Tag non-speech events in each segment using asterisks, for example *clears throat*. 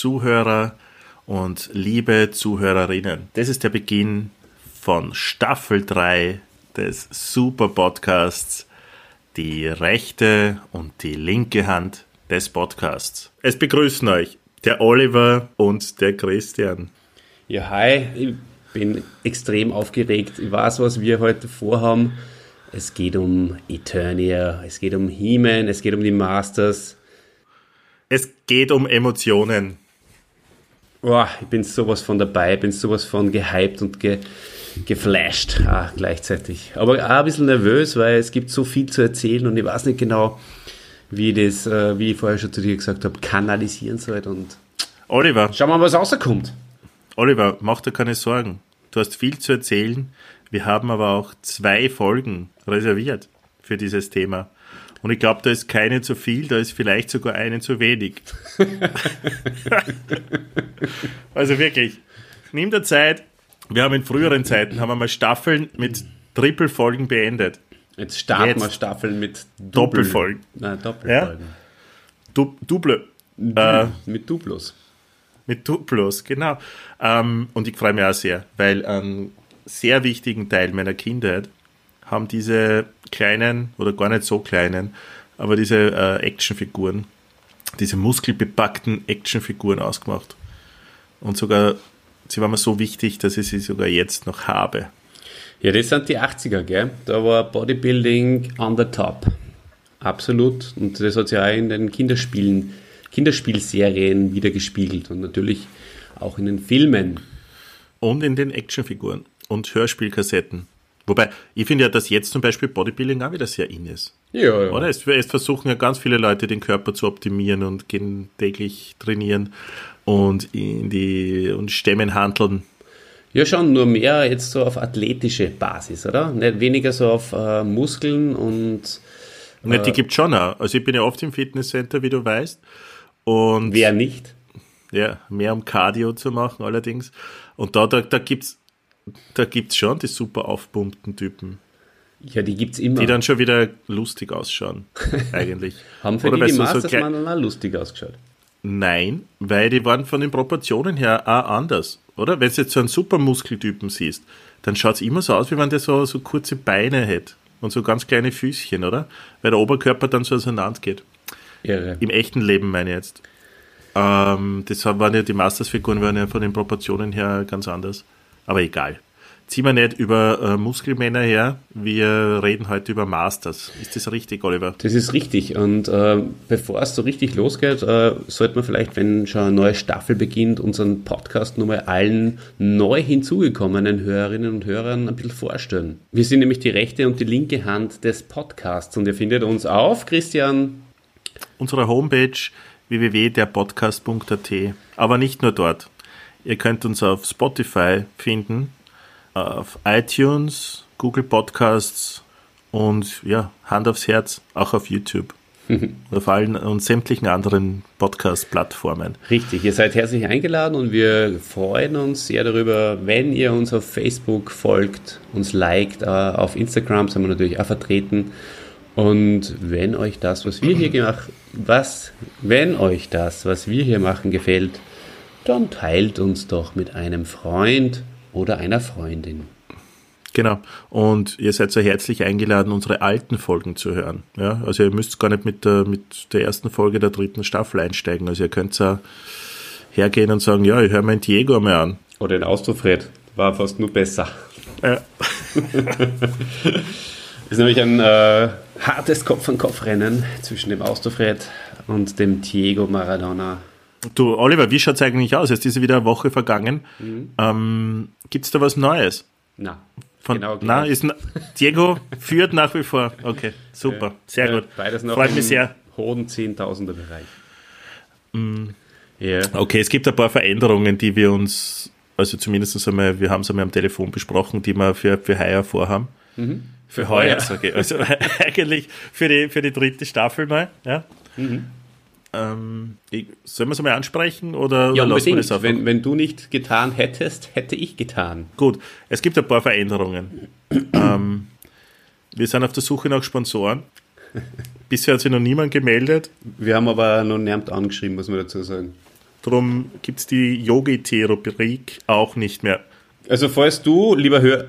Zuhörer und liebe Zuhörerinnen, das ist der Beginn von Staffel 3 des Super Podcasts Die rechte und die linke Hand des Podcasts. Es begrüßen euch der Oliver und der Christian. Ja, hi, ich bin extrem aufgeregt. Ich weiß, was wir heute vorhaben. Es geht um Eternia, es geht um He-Man, es geht um die Masters. Es geht um Emotionen. Oh, ich bin sowas von dabei, bin sowas von gehypt und ge, geflasht ah, gleichzeitig. Aber auch ein bisschen nervös, weil es gibt so viel zu erzählen und ich weiß nicht genau, wie ich das, äh, wie ich vorher schon zu dir gesagt habe, kanalisieren soll. Und Oliver, schauen wir mal, was rauskommt. Oliver, mach dir keine Sorgen. Du hast viel zu erzählen. Wir haben aber auch zwei Folgen reserviert für dieses Thema. Und ich glaube, da ist keine zu viel, da ist vielleicht sogar eine zu wenig. *laughs* also wirklich, nimm dir Zeit. Wir haben in früheren Zeiten haben wir mal Staffeln mit Triple-Folgen beendet. Jetzt starten Jetzt wir Staffeln mit Doppelfolgen. Nein, Doppelfolgen. Du, Double. Äh, mit Duplos. Mit Duplos, genau. Ähm, und ich freue mich auch sehr, weil einen sehr wichtigen Teil meiner Kindheit haben diese kleinen oder gar nicht so kleinen, aber diese äh, Actionfiguren, diese muskelbepackten Actionfiguren ausgemacht. Und sogar, sie waren mir so wichtig, dass ich sie sogar jetzt noch habe. Ja, das sind die 80er, gell? Da war Bodybuilding on the top. Absolut. Und das hat sich auch in den Kinderspielen, Kinderspielserien wieder gespiegelt und natürlich auch in den Filmen. Und in den Actionfiguren und Hörspielkassetten. Wobei, ich finde ja, dass jetzt zum Beispiel Bodybuilding auch wieder sehr in ist. Ja, ja. Oder? Es, es versuchen ja ganz viele Leute, den Körper zu optimieren und gehen täglich trainieren und in die und Stämmen handeln. Ja, schon, nur mehr jetzt so auf athletische Basis, oder? Nicht weniger so auf äh, Muskeln und. Ne, die gibt schon auch. Also ich bin ja oft im Fitnesscenter, wie du weißt. Und Wer nicht? ja, mehr um Cardio zu machen allerdings. Und da, da, da gibt's da gibt's schon die super aufpumpten Typen, Ja, die gibt's immer. die dann schon wieder lustig ausschauen, *laughs* eigentlich. Haben für Oder die, die du, so auch lustig ausgeschaut. Nein, weil die waren von den Proportionen her auch anders, oder? Wenn du jetzt so einen Supermuskeltypen siehst, dann schaut's immer so aus, wie wenn der so, so kurze Beine hätte und so ganz kleine Füßchen, oder? Weil der Oberkörper dann so auseinander geht. Irre. Im echten Leben meine ich jetzt. Ähm, das waren ja die Masters-Figuren waren ja von den Proportionen her ganz anders. Aber egal. Ziehen wir nicht über äh, Muskelmänner her, wir reden heute über Masters. Ist das richtig, Oliver? Das ist richtig. Und äh, bevor es so richtig losgeht, äh, sollte man vielleicht, wenn schon eine neue Staffel beginnt, unseren Podcast nochmal allen neu hinzugekommenen Hörerinnen und Hörern ein bisschen vorstellen. Wir sind nämlich die rechte und die linke Hand des Podcasts und ihr findet uns auf, Christian. Unsere Homepage www.derpodcast.at. Aber nicht nur dort. Ihr könnt uns auf Spotify finden, auf iTunes, Google Podcasts und ja, Hand aufs Herz, auch auf YouTube. *laughs* auf allen und sämtlichen anderen Podcast-Plattformen. Richtig, ihr seid herzlich eingeladen und wir freuen uns sehr darüber, wenn ihr uns auf Facebook folgt, uns liked, äh, auf Instagram sind wir natürlich auch vertreten. Und wenn euch das, was wir hier gemacht, was, wenn euch das, was wir hier machen, gefällt, dann teilt uns doch mit einem Freund oder einer Freundin. Genau. Und ihr seid so herzlich eingeladen, unsere alten Folgen zu hören. Ja, also ihr müsst gar nicht mit der, mit der ersten Folge der dritten Staffel einsteigen. Also ihr könnt auch hergehen und sagen, ja, ich höre mein Diego mal an. Oder den Austrofred, war fast nur besser. Ja. *laughs* ist nämlich ein äh, hartes Kopf-an-Kopf-Rennen zwischen dem Austrofred und dem Diego Maradona. Du, Oliver, wie schaut's eigentlich aus? Jetzt ist wieder eine Woche vergangen. Ähm, gibt's da was Neues? Na, Von, genau na, gleich. ist, na- Diego führt nach wie vor. Okay, super, sehr Ja, gut. Beides noch Freut mich sehr. hohen Zehntausender Bereich. Mm. Ja. Okay, es gibt ein paar Veränderungen, die wir uns, also zumindest einmal, wir haben es einmal am Telefon besprochen, die wir für, für heuer vorhaben. Für heuer, heuer. sage ich. Also *laughs* eigentlich für die, für die dritte Staffel mal. Ja. Ähm, sollen wir es einmal ansprechen oder, Ja, oder unbedingt. einfach? Wenn, wenn du nicht getan hättest, hätte ich getan. Gut, es gibt ein paar Veränderungen. *clears throat* ähm, wir sind auf der Suche nach Sponsoren. *laughs* Bisher hat sich noch niemand gemeldet. Wir haben aber noch niemand angeschrieben, muss man dazu sagen. Darum gibt es die Yogi-Tee-Rubrik auch nicht mehr. Also falls du, lieber Hör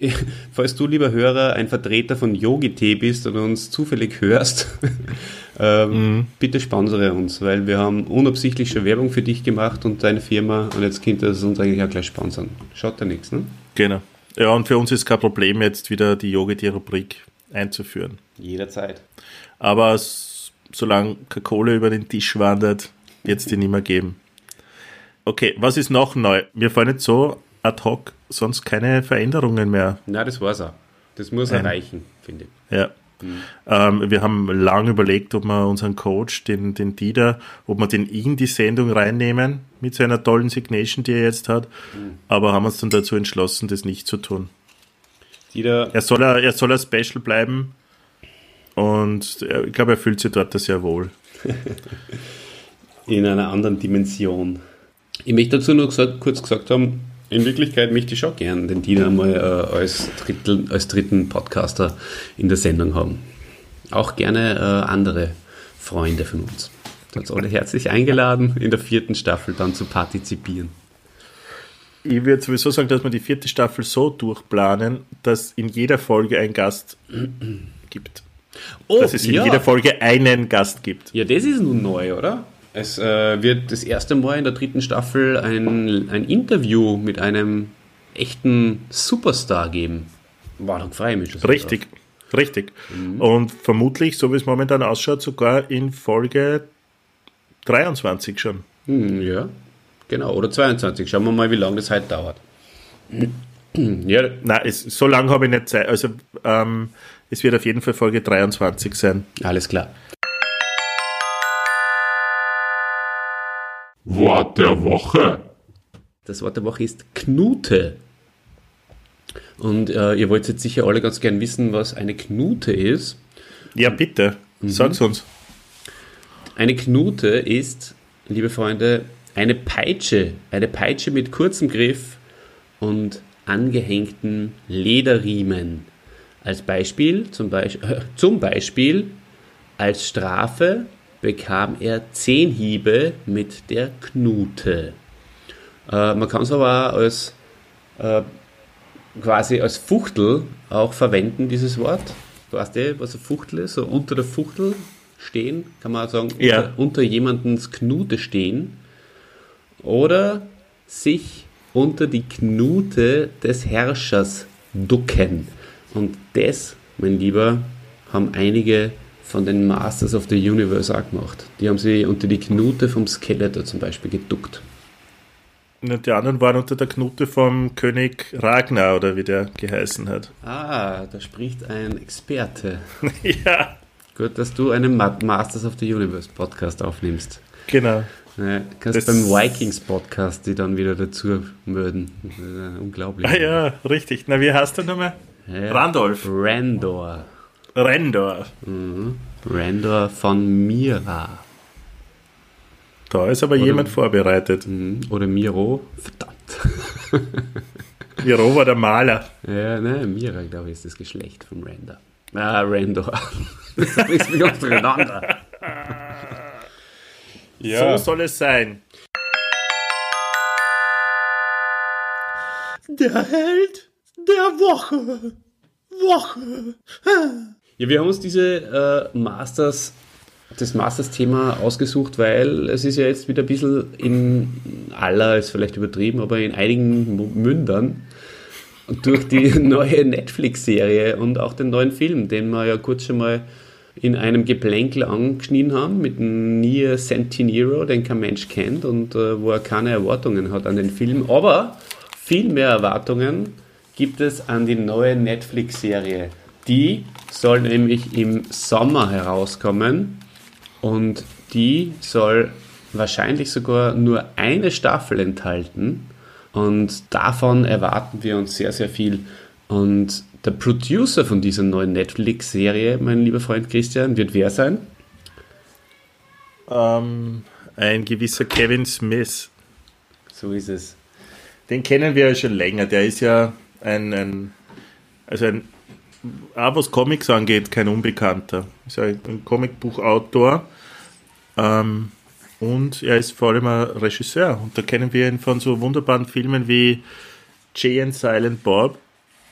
*laughs* falls du, lieber Hörer, ein Vertreter von Yogi-Tee bist und uns zufällig hörst, *laughs* ähm, mhm. bitte sponsere uns, weil wir haben unabsichtlich schon Werbung für dich gemacht und deine Firma und jetzt könnte es uns eigentlich auch gleich sponsern. Schaut da nichts, ne? Genau. Ja, und für uns ist kein Problem, jetzt wieder die Yogi-Tee-Rubrik einzuführen. Jederzeit. Aber solange keine Kohle über den Tisch wandert, wird es die nicht mehr geben. Okay, was ist noch neu? Mir fallen jetzt so ad hoc sonst keine Veränderungen mehr. Na, das war's auch. Das muss Ein. erreichen, finde ich. Ja. Mhm. Ähm, wir haben lange überlegt, ob wir unseren Coach, den, den Dieter, ob wir den in die Sendung reinnehmen mit seiner tollen Signation, die er jetzt hat. Mhm. Aber haben uns dann dazu entschlossen, das nicht zu tun. Dieter. Er soll er, er soll ein Special bleiben und ich glaube, er fühlt sich dort sehr wohl. *laughs* in einer anderen Dimension. Ich möchte dazu nur gesagt, kurz gesagt haben, in Wirklichkeit möchte ich schon gern den Dieter mal äh, als, Drittel, als dritten Podcaster in der Sendung haben. Auch gerne äh, andere Freunde von uns. Dort alle herzlich eingeladen, in der vierten Staffel dann zu partizipieren. Ich würde sowieso sagen, dass wir die vierte Staffel so durchplanen, dass in jeder Folge ein Gast *clears throat* gibt. Oh, dass es in ja. jeder Folge einen Gast gibt. Ja, das ist nun neu, oder? Es äh, wird das erste Mal in der dritten Staffel ein, ein Interview mit einem echten Superstar geben. War doch frei mich. Richtig, drauf. richtig. Mhm. Und vermutlich, so wie es momentan ausschaut, sogar in Folge 23 schon. Mhm, ja, genau. Oder 22. Schauen wir mal, wie lange das heute dauert. *clears throat* ja. Nein, es, so lange habe ich nicht Zeit. Also, ähm, es wird auf jeden Fall Folge 23 sein. Alles klar. Wort der Woche. Das Wort der Woche ist Knute. Und äh, ihr wollt jetzt sicher alle ganz gern wissen, was eine Knute ist. Ja, bitte. Mhm. Sag's uns. Eine Knute ist, liebe Freunde, eine Peitsche. Eine Peitsche mit kurzem Griff und angehängten Lederriemen. Als Beispiel, zum, Beisp äh, *laughs* zum Beispiel als Strafe bekam er zehn Hiebe mit der Knute. Äh, man kann es aber auch als äh, quasi als Fuchtel auch verwenden, dieses Wort. Weißt du, was eine Fuchtel ist? So unter der Fuchtel stehen, kann man auch sagen, ja. unter, unter jemandens Knute stehen. Oder sich unter die Knute des Herrschers ducken. Und das, mein Lieber, haben einige von den Masters of the Universe auch gemacht. Die haben sie unter die Knute vom Skeletor zum Beispiel geduckt. Und die anderen waren unter der Knute vom König Ragnar oder wie der geheißen hat. Ah, da spricht ein Experte. *laughs* ja. Gut, dass du einen Masters of the Universe Podcast aufnimmst. Genau. Ja, kannst das beim Vikings Podcast die dann wieder dazu melden. Unglaublich. Ah ja, richtig. Na, wie heißt der nochmal? Ja, Randolph. Randor. Rendor. Mhm. Rendor von Mira. Da ist aber Oder, jemand vorbereitet. Mhm. Oder Miro. Verdammt. *laughs* Miro war der Maler. Ja, ne, Mira, glaube ich, ist das Geschlecht vom Render. Ah, Rendor. *laughs* das ist mich auch durcheinander. *laughs* ja. So soll es sein. Der Held der Woche. Woche. Ja, wir haben uns diese äh, Masters, das Masters-Thema ausgesucht, weil es ist ja jetzt wieder ein bisschen in aller, ist vielleicht übertrieben, aber in einigen Mündern durch die *laughs* neue Netflix-Serie und auch den neuen Film, den wir ja kurz schon mal in einem Geplänkel angeschnitten haben mit Nier Centinero, den kein Mensch kennt und äh, wo er keine Erwartungen hat an den Film, aber viel mehr Erwartungen gibt es an die neue Netflix-Serie die soll nämlich im Sommer herauskommen und die soll wahrscheinlich sogar nur eine Staffel enthalten und davon erwarten wir uns sehr, sehr viel. Und der Producer von dieser neuen Netflix-Serie, mein lieber Freund Christian, wird wer sein? Ähm, ein gewisser Kevin Smith. So ist es. Den kennen wir ja schon länger. Der ist ja ein, ein also ein auch was Comics angeht, kein Unbekannter. Ist ein Comicbuchautor. Ähm, und er ist vor allem ein Regisseur. Und da kennen wir ihn von so wunderbaren Filmen wie Jay and Silent Bob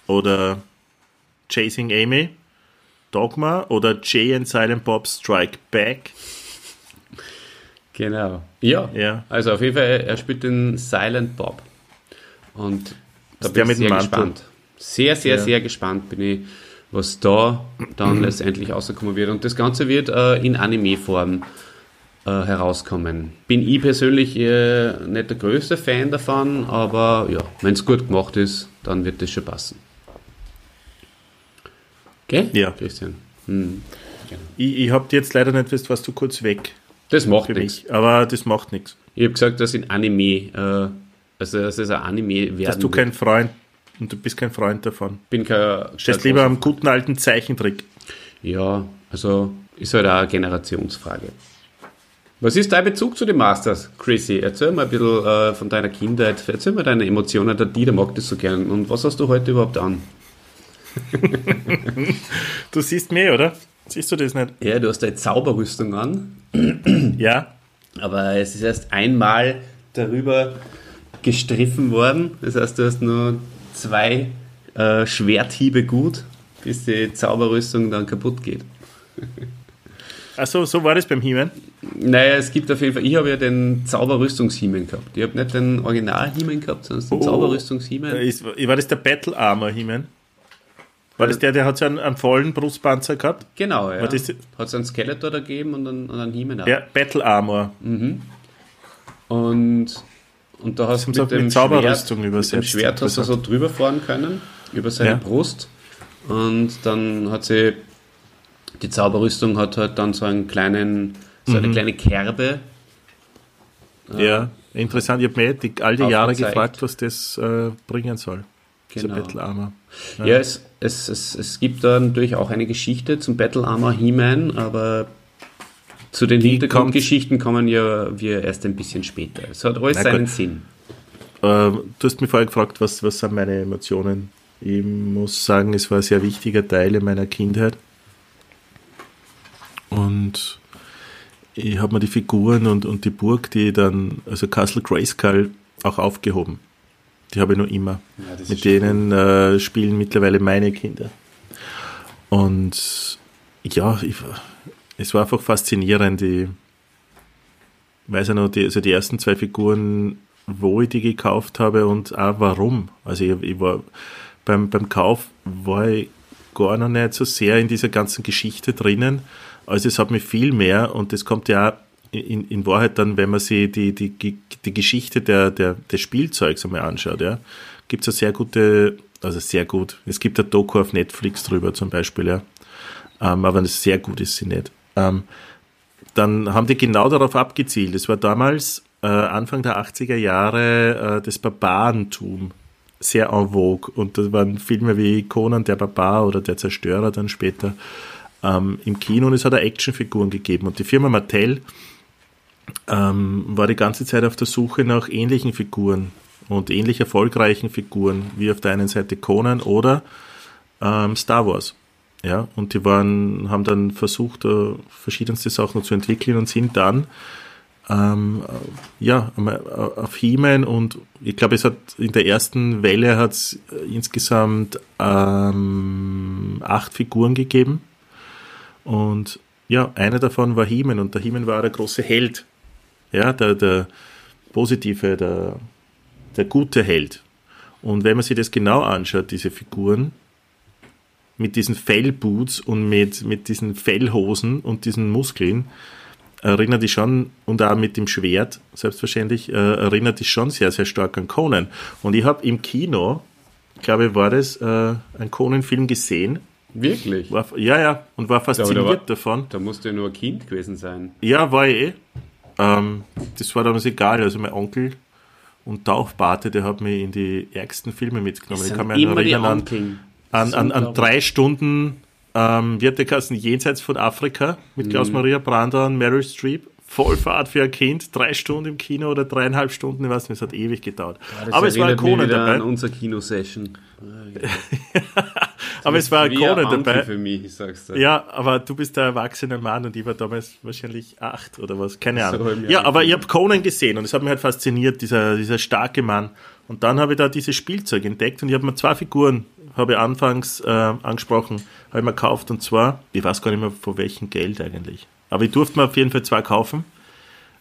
oder Chasing Amy, Dogma oder Jay and Silent Bob Strike Back. Genau. Ja. Ja. Also auf jeden Fall, er spielt den Silent Bob. Und da bin ich sehr Mantel? gespannt. Sehr, sehr, Ja. sehr gespannt bin ich, was da dann *clears throat* letztendlich rauskommen wird. Und das Ganze wird äh, in Anime-Form äh, herauskommen. Bin ich persönlich äh, nicht der größte Fan davon, aber ja, wenn es gut gemacht ist, dann wird das schon passen. Gell? Ja. Christian. Hm. Ich, ich habe jetzt leider nicht gewusst, warst du kurz weg Das macht nichts. Aber das macht nichts. Ich habe gesagt, dass in Anime, äh, also dass es ein Anime werden Dass du wird. kein Freund und du bist kein Freund davon. bin kein, Stehst lieber am guten alten Zeichentrick. Ja, also ist halt auch eine Generationsfrage. Was ist dein Bezug zu den Masters, Chrissy? Erzähl mal ein bisschen äh, von deiner Kindheit. Erzähl mal deine Emotionen. Der Dieter mag das so gern. Und was hast du heute überhaupt an? *laughs* Du siehst mich, oder? Siehst du das nicht? Ja, du hast eine Zauberrüstung an. *clears throat* Ja. Aber es ist erst einmal darüber gestriffen worden. Das heißt, du hast nur zwei äh, Schwerthiebe gut, bis die Zauberrüstung dann kaputt geht. Achso, so war das beim He-Man. Naja, es gibt auf jeden Fall, ich habe ja den Zauberrüstungs-He-Man gehabt. Ich habe nicht den Original-He-Man gehabt, sondern den Oh. Zauberrüstungs-He-Man. Äh, Ist, war das der Battle Armor He-Man? War das der, der hat so einen, einen vollen Brustpanzer gehabt? Genau, ja. Hat es einen Skeletor da gegeben und einen, und einen auch. Ja, Battle Armor. Und, und da hast du auch mit dem mit Zauberrüstung Schwert, übersetzt, Mit dem Schwert hast du so drüber fahren können, über seine Ja. Brust. Und dann hat sie, die Zauberrüstung hat halt dann so einen kleinen, so Mhm. eine kleine Kerbe. Ja, interessant. Ich habe mir die, all die Jahre gefragt, was das äh, bringen soll. Genau. Battle Armor. Ja, es, es, es, es gibt da natürlich auch eine Geschichte zum Battle Armor He-Man, aber zu den Hintergrundgeschichten kommen ja wir erst ein bisschen später. Es hat alles Na seinen gut. Sinn. Äh, du hast mich vorher gefragt, was, was sind meine Emotionen? Ich muss sagen, es war ein sehr wichtiger Teil in meiner Kindheit. Und ich habe mir die Figuren und, und die Burg, die dann, also Castle Grayskull, auch aufgehoben. Die habe ich noch immer. Ja, Mit denen äh, spielen mittlerweile meine Kinder. Und ja, ich, war- es war einfach faszinierend. Ich weiß ja noch, die, also die ersten zwei Figuren, wo ich die gekauft habe und auch warum. Also ich, ich war beim, beim Kauf war ich gar noch nicht so sehr in dieser ganzen Geschichte drinnen. Also es hat mich viel mehr und das kommt ja auch in, in Wahrheit dann, wenn man sich die, die, die Geschichte der, der, des Spielzeugs einmal anschaut, ja, gibt es eine sehr gute, also sehr gut, es gibt ein Doku auf Netflix drüber zum Beispiel, ja, ähm, aber das sehr gut ist sie nicht. Ähm, dann haben die genau darauf abgezielt. Es war damals äh, Anfang der 80er Jahre äh, das Barbarentum sehr en vogue und da waren Filme wie Conan der Barbar oder der Zerstörer dann später ähm, im Kino und es hat auch Actionfiguren gegeben und die Firma Mattel ähm, war die ganze Zeit auf der Suche nach ähnlichen Figuren und ähnlich erfolgreichen Figuren wie auf der einen Seite Conan oder ähm, Star Wars. Ja, und die waren, haben dann versucht, äh, verschiedenste Sachen zu entwickeln und sind dann ähm, äh, ja, äh, auf He-Man und ich glaube, es hat in der ersten Welle hat es insgesamt ähm, acht Figuren gegeben. Und ja, einer davon war He-Man und der He-Man war der große Held. Ja, der, der positive, der, der gute Held. Und wenn man sich das genau anschaut, diese Figuren, mit diesen Fellboots und mit, mit diesen Fellhosen und diesen Muskeln, erinnert die schon, und auch mit dem Schwert, selbstverständlich, äh, erinnert die schon sehr, sehr stark an Conan. Und ich habe im Kino, glaube ich, war das, äh, einen Conan-Film gesehen. Wirklich? War, ja, ja, und war fasziniert war- davon. Da musst du ja nur ein Kind gewesen sein. Ja, war ich eh. Ähm, das war damals egal. Also mein Onkel und Taufbarte, der hat mich in die ärgsten Filme mitgenommen. Ich kann mich immer die erinnern an. An, an, an drei Stunden ähm, wird der Kassen jenseits von Afrika mit Mhm. Klaus-Maria Brandau und Meryl Streep. Vollfahrt für ein Kind, drei Stunden im Kino oder dreieinhalb Stunden, ich weiß nicht, es hat ewig gedauert. Das Aber es war ein Conan dabei. an unsere Kinosession. *laughs* aber es war ein Conan dabei. für mich, ich sag's dir. Ja, aber du bist der erwachsene Mann und ich war damals wahrscheinlich acht oder was, keine So Ahnung. Jahr ja, aber ich habe Conan gesehen und es hat mich halt fasziniert, dieser, dieser starke Mann. Und dann habe ich da dieses Spielzeug entdeckt und ich habe mir zwei Figuren, habe ich anfangs äh, angesprochen, habe ich mir gekauft und zwar, ich weiß gar nicht mehr von welchem Geld eigentlich, aber ich durfte mir auf jeden Fall zwei kaufen.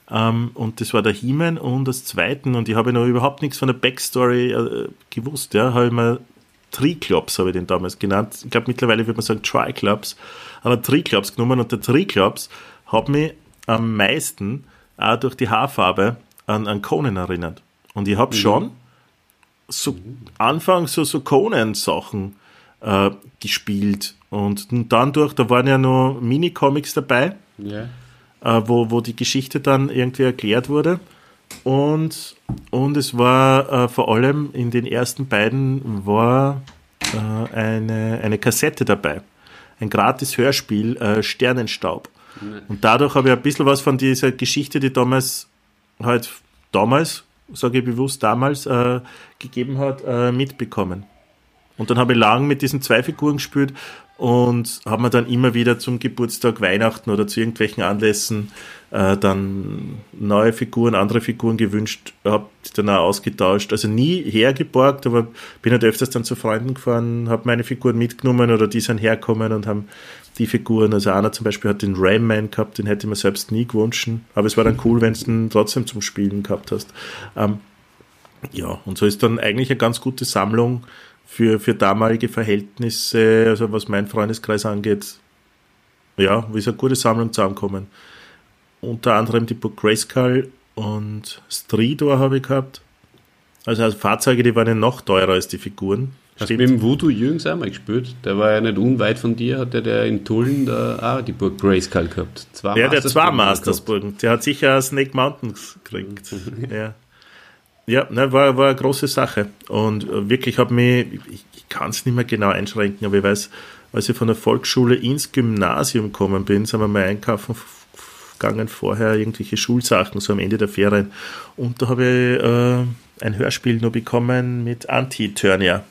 Ähm, und das war der He-Man und das zweiten und ich habe noch überhaupt nichts von der Backstory äh, gewusst, ja, habe ich mir Triclops habe ich den damals genannt. Ich glaube, mittlerweile würde man sagen Triclops. Aber Triclops genommen und der Triclops hat mich am meisten auch durch die Haarfarbe an, an Conan erinnert. Und ich habe schon so anfangs so, so Conan-Sachen äh, gespielt. Und dann durch, da waren ja noch Mini-Comics dabei, Ja. äh, wo, wo die Geschichte dann irgendwie erklärt wurde. Und, und es war äh, vor allem in den ersten beiden war äh, eine, eine Kassette dabei. Ein gratis Hörspiel, äh, Sternenstaub. Und dadurch habe ich ein bisschen was von dieser Geschichte, die damals halt damals, sage ich bewusst damals, äh, gegeben hat, äh, mitbekommen. Und dann habe ich lang mit diesen zwei Figuren gespielt und habe mir dann immer wieder zum Geburtstag, Weihnachten oder zu irgendwelchen Anlässen äh, dann neue Figuren, andere Figuren gewünscht, habe die dann auch ausgetauscht. Also nie hergeborgt, aber bin halt öfters dann zu Freunden gefahren, habe meine Figuren mitgenommen oder die sind hergekommen und haben die Figuren, also einer zum Beispiel hat den Ram-Man gehabt, den hätte ich mir selbst nie gewünscht, aber es war dann cool, wenn du den trotzdem zum Spielen gehabt hast. Ähm, ja, und so ist dann eigentlich eine ganz gute Sammlung für, für damalige Verhältnisse, also was mein Freundeskreis angeht, ja, ist eine gute Sammlung zusammengekommen. Unter anderem die Burg Grayskull und Stridor habe ich gehabt. Also, also Fahrzeuge, die waren ja noch teurer als die Figuren. Hast du mit dem Voodoo Jürgens einmal gespielt? Der war ja nicht unweit von dir, hat der, der in Tulln da auch die Burg Grayskull gehabt. Zwei Ja, der hat zwei Mastersburgen. Der hat sicher Snake Mountains gekriegt. ja. Ja, ne, war, war eine große Sache. Und äh, wirklich habe mich, ich, ich kann es nicht mehr genau einschränken, aber ich weiß, als ich von der Volksschule ins Gymnasium gekommen bin, sind wir mal einkaufen gegangen vorher, irgendwelche Schulsachen, so am Ende der Ferien. Und da habe ich äh, ein Hörspiel nur bekommen mit Anti-Turnier.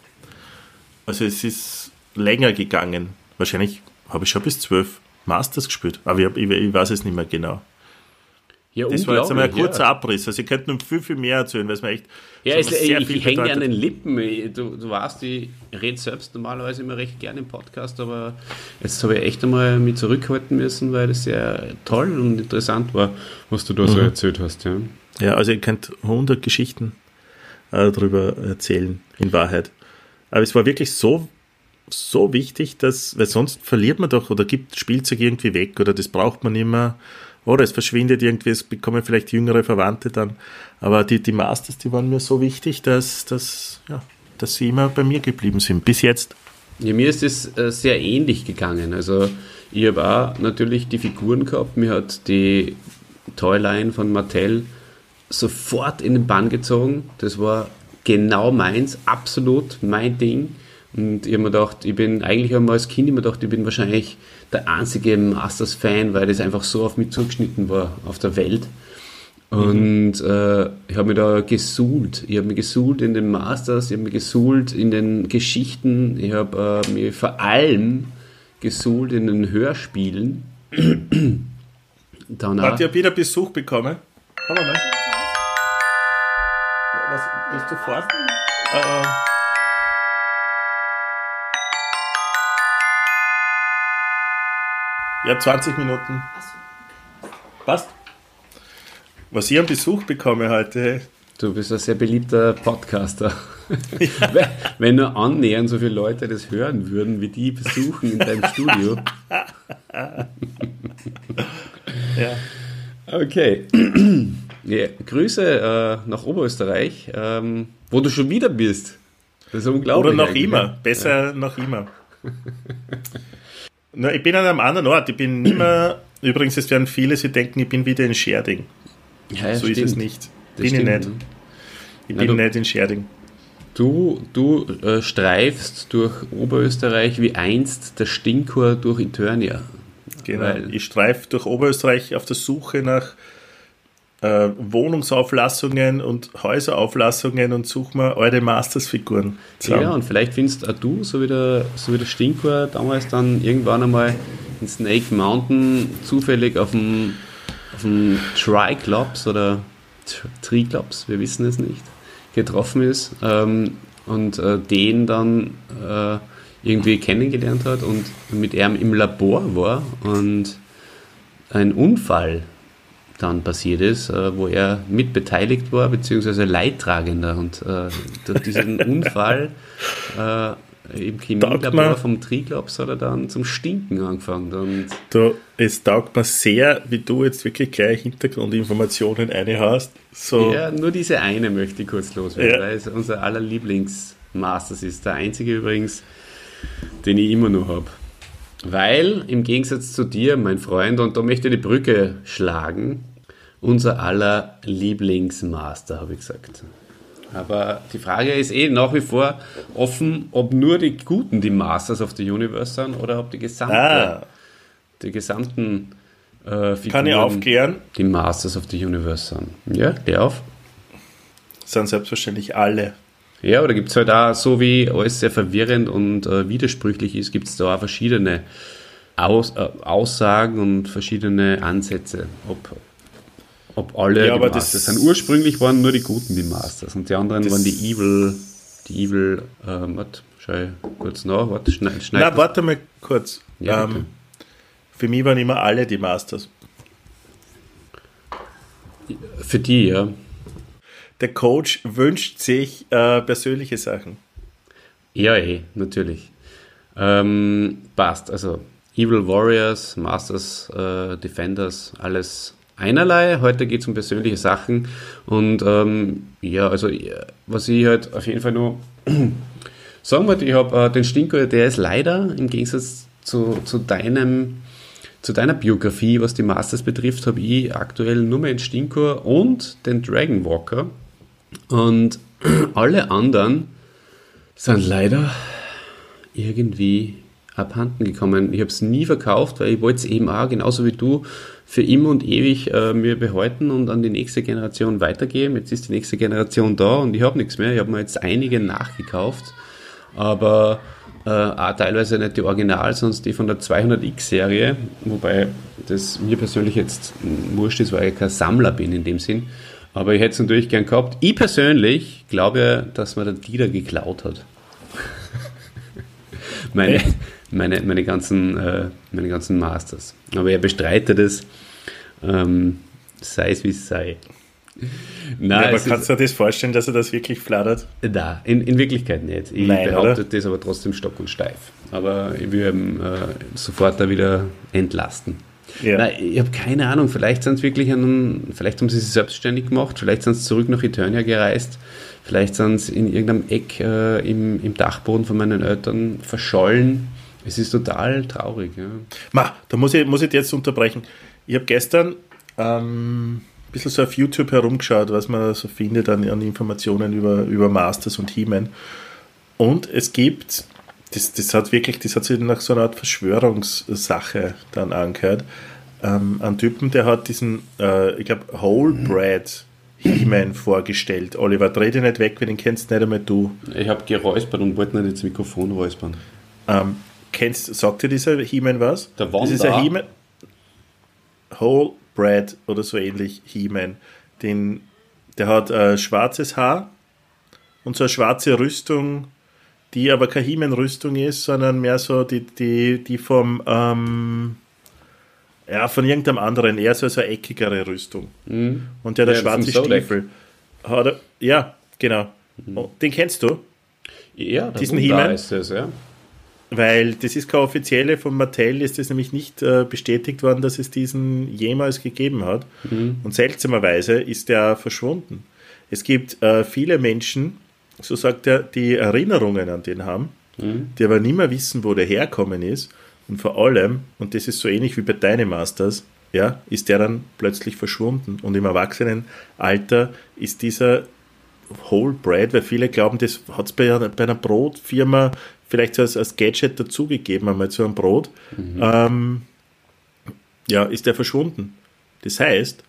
Also es ist länger gegangen. Wahrscheinlich habe ich schon bis zwölf Masters gespielt, aber ich, hab, ich, ich weiß es nicht mehr genau. Ja, Das war jetzt einmal ein kurzer ja. Abriss. Also, ihr könnt noch viel, viel mehr erzählen, weil es mir echt Ja, es, sehr ich, viel ich hänge an den Lippen. Du, du weißt, ich rede selbst normalerweise immer recht gerne im Podcast, aber jetzt habe ich echt einmal mich zurückhalten müssen, weil das sehr toll und interessant war, was du da Mhm. so erzählt hast. Ja. Ja, also ihr könnt 100 Geschichten äh, darüber erzählen, in Wahrheit. Aber es war wirklich so, so wichtig, dass, weil sonst verliert man doch oder gibt Spielzeug irgendwie weg oder das braucht man immer oder es verschwindet irgendwie, es bekommen vielleicht jüngere Verwandte dann. Aber die, die Masters, die waren mir so wichtig, dass, dass, ja, dass sie immer bei mir geblieben sind, bis jetzt. Ja, mir ist es äh, sehr ähnlich gegangen. Also ich habe auch natürlich die Figuren gehabt. Mir hat die Toyline von Mattel sofort in den Bann gezogen. Das war genau meins, absolut mein Ding. Und ich habe mir gedacht, ich bin eigentlich einmal als Kind immer gedacht, ich bin wahrscheinlich der einzige Masters-Fan, weil das einfach so auf mich zugeschnitten war auf der Welt. Und äh, ich habe mich da gesuhlt. Ich habe mich gesuhlt in den Masters, ich habe mich gesuhlt in den Geschichten, ich habe äh, mich vor allem gesuhlt in den Hörspielen. *clears throat* Dann auch, Habt ihr wieder Besuch bekommen? Komm mal. Bist du fort? Äh, äh. Ja, 20 Minuten. Passt. Was ich an Besuch bekomme heute. du bist ein sehr beliebter Podcaster. *laughs* Wenn- Wenn nur annähernd so viele Leute das hören würden, wie die besuchen in deinem Studio. *laughs* Ja. Okay. Ja, Grüße äh, nach Oberösterreich, ähm, wo du schon wieder bist. Das ist unglaublich. Oder noch immer. ja. Besser noch immer. Na, ich bin an einem anderen Ort. Ich bin nicht *clears throat* mehr. Übrigens, es werden viele, sie denken, ich bin wieder in Scherding. Ja, ja, so ist stimmt. es nicht. Das bin ich stimmt, nicht. ne? Ich Na, bin du- nicht in Scherding. Du, du äh, streifst durch Oberösterreich wie einst der Stinkor durch Eternia. Genau. Weil- ich streife durch Oberösterreich auf der Suche nach äh, Wohnungsauflassungen und Häuserauflassungen und suche mir alte Masters-Figuren zusammen. Ja, und vielleicht findest auch du, so wie der, so wie der Stinker damals dann irgendwann einmal in Snake Mountain zufällig auf dem, auf dem Triclops oder Triclops, wir wissen es nicht, getroffen ist ähm, und äh, den dann äh, irgendwie kennengelernt hat und mit ihm im Labor war und ein Unfall dann passiert ist, äh, wo er mitbeteiligt war, beziehungsweise Leidtragender. Und äh, durch diesen *laughs* Unfall äh, im Chemielabor vom Triglops hat er dann zum Stinken angefangen. Und du, es taugt mir sehr, wie du jetzt wirklich gleich Hintergrundinformationen eine hast. So. Ja, nur diese eine möchte ich kurz loswerden, ja. weil es unser aller Lieblingsmasters ist. Der einzige übrigens, den ich immer noch habe. Weil im Gegensatz zu dir, mein Freund, und da möchte ich die Brücke schlagen, unser aller Lieblingsmaster, habe ich gesagt. Aber die Frage ist eh nach wie vor offen, ob nur die Guten die Masters of the Universe sind oder ob die gesamte, ah. die gesamten äh, Figuren Kann ich aufklären? die Masters of the Universe sind. Ja, der auf. Sind selbstverständlich alle. Ja, oder gibt es halt auch, so wie alles sehr verwirrend und äh, widersprüchlich ist, gibt es da auch verschiedene Aus, äh, Aussagen und verschiedene Ansätze, ob ob alle ja, die Masters das sind. Ursprünglich waren nur die Guten die Masters und die anderen waren die Evil, die Evil, ähm, warte, schau kurz nach, warte, schneid, schneid Na, warte mal kurz. Ja, ähm, für mich waren immer alle die Masters. Für die, ja. Der Coach wünscht sich äh, persönliche Sachen. Ja, eh, natürlich. Ähm, passt. Also Evil Warriors, Masters, äh, Defenders, alles einerlei. Heute geht es um persönliche Sachen. Und ähm, ja, also was ich halt auf jeden Fall nur *clears throat* sagen wollte, ich habe äh, den Stinker, der ist leider im Gegensatz zu, zu deinem zu deiner Biografie, was die Masters betrifft, habe ich aktuell nur mehr den Stinkor und den Dragon Walker. Und *clears throat* alle anderen sind leider irgendwie abhanden gekommen. Ich habe es nie verkauft, weil ich wollte es eben auch, genauso wie du, für immer und ewig äh, mir behalten und an die nächste Generation weitergeben. Jetzt ist die nächste Generation da und ich habe nichts mehr. Ich habe mir jetzt einige nachgekauft, aber äh, auch teilweise nicht die Original, sondern die von der 200X-Serie, wobei das mir persönlich jetzt wurscht ist, weil ich kein Sammler bin in dem Sinn. Aber ich hätte es natürlich gern gehabt. Ich persönlich glaube, dass man der Dieter geklaut hat. *laughs* meine, meine, meine, ganzen, äh, meine ganzen Masters. Aber er bestreitet es, ähm, sei es wie es sei. Nein, ja, aber kannst du dir das vorstellen, dass er das wirklich flattert? Nein, in, in Wirklichkeit nicht. Ich Nein, behaupte oder? das aber trotzdem stock und steif. Aber ich will ihn äh, sofort da wieder entlasten. Ja. Nein, ich habe keine Ahnung, vielleicht sind es wirklich einen, vielleicht haben sie sich selbstständig gemacht, vielleicht sind sie zurück nach Eternia gereist, vielleicht sind sie in irgendeinem Eck äh, im, im Dachboden von meinen Eltern verschollen es ist total traurig. Ja. Ma, da muss ich, muss ich jetzt unterbrechen. Ich habe gestern ähm, ein bisschen so auf YouTube herumgeschaut, was man so findet an, an Informationen über, über Masters und He-Man. Und es gibt, das, das hat wirklich, das hat sich nach so einer Art Verschwörungssache dann angehört. Ähm, ein Typen, der hat diesen, äh, ich glaube, Whole Bread He-Man vorgestellt. Oliver, dreh dich nicht weg, weil den kennst nicht einmal du. Ich habe geräuspert und wollte nicht ins Mikrofon räuspern. Ähm, Kennst, sagt dir dieser He-Man was? Der Wanda. Das ist ein He-Man. Whole Bread oder so ähnlich He-Man. Den, der hat äh, schwarzes Haar und so eine schwarze Rüstung, die aber keine He-Man-Rüstung ist, sondern mehr so die, die, die vom ähm, ja, von irgendeinem anderen, eher so, so eine eckigere Rüstung. Mhm. Und der hat ja, schwarze Stiefel. Hat er, ja, genau. Mhm. Den kennst du? Ja, diesen He-Man. ist ja. Weil das ist keine offizielle, von Mattel ist das nämlich nicht äh, bestätigt worden, dass es diesen jemals gegeben hat. Mhm. Und seltsamerweise ist der verschwunden. Es gibt äh, viele Menschen, so sagt er, die Erinnerungen an den haben, mhm. die aber nicht mehr wissen, wo der herkommen ist. Und vor allem, und das ist so ähnlich wie bei deinen Masters, ja, ist der dann plötzlich verschwunden. Und im Erwachsenenalter ist dieser Whole Bread, weil viele glauben, das hat es bei, bei, einer Brotfirma vielleicht so als, als Gadget dazugegeben, einmal zu einem Brot, mhm. ähm, ja, ist der verschwunden. Das heißt,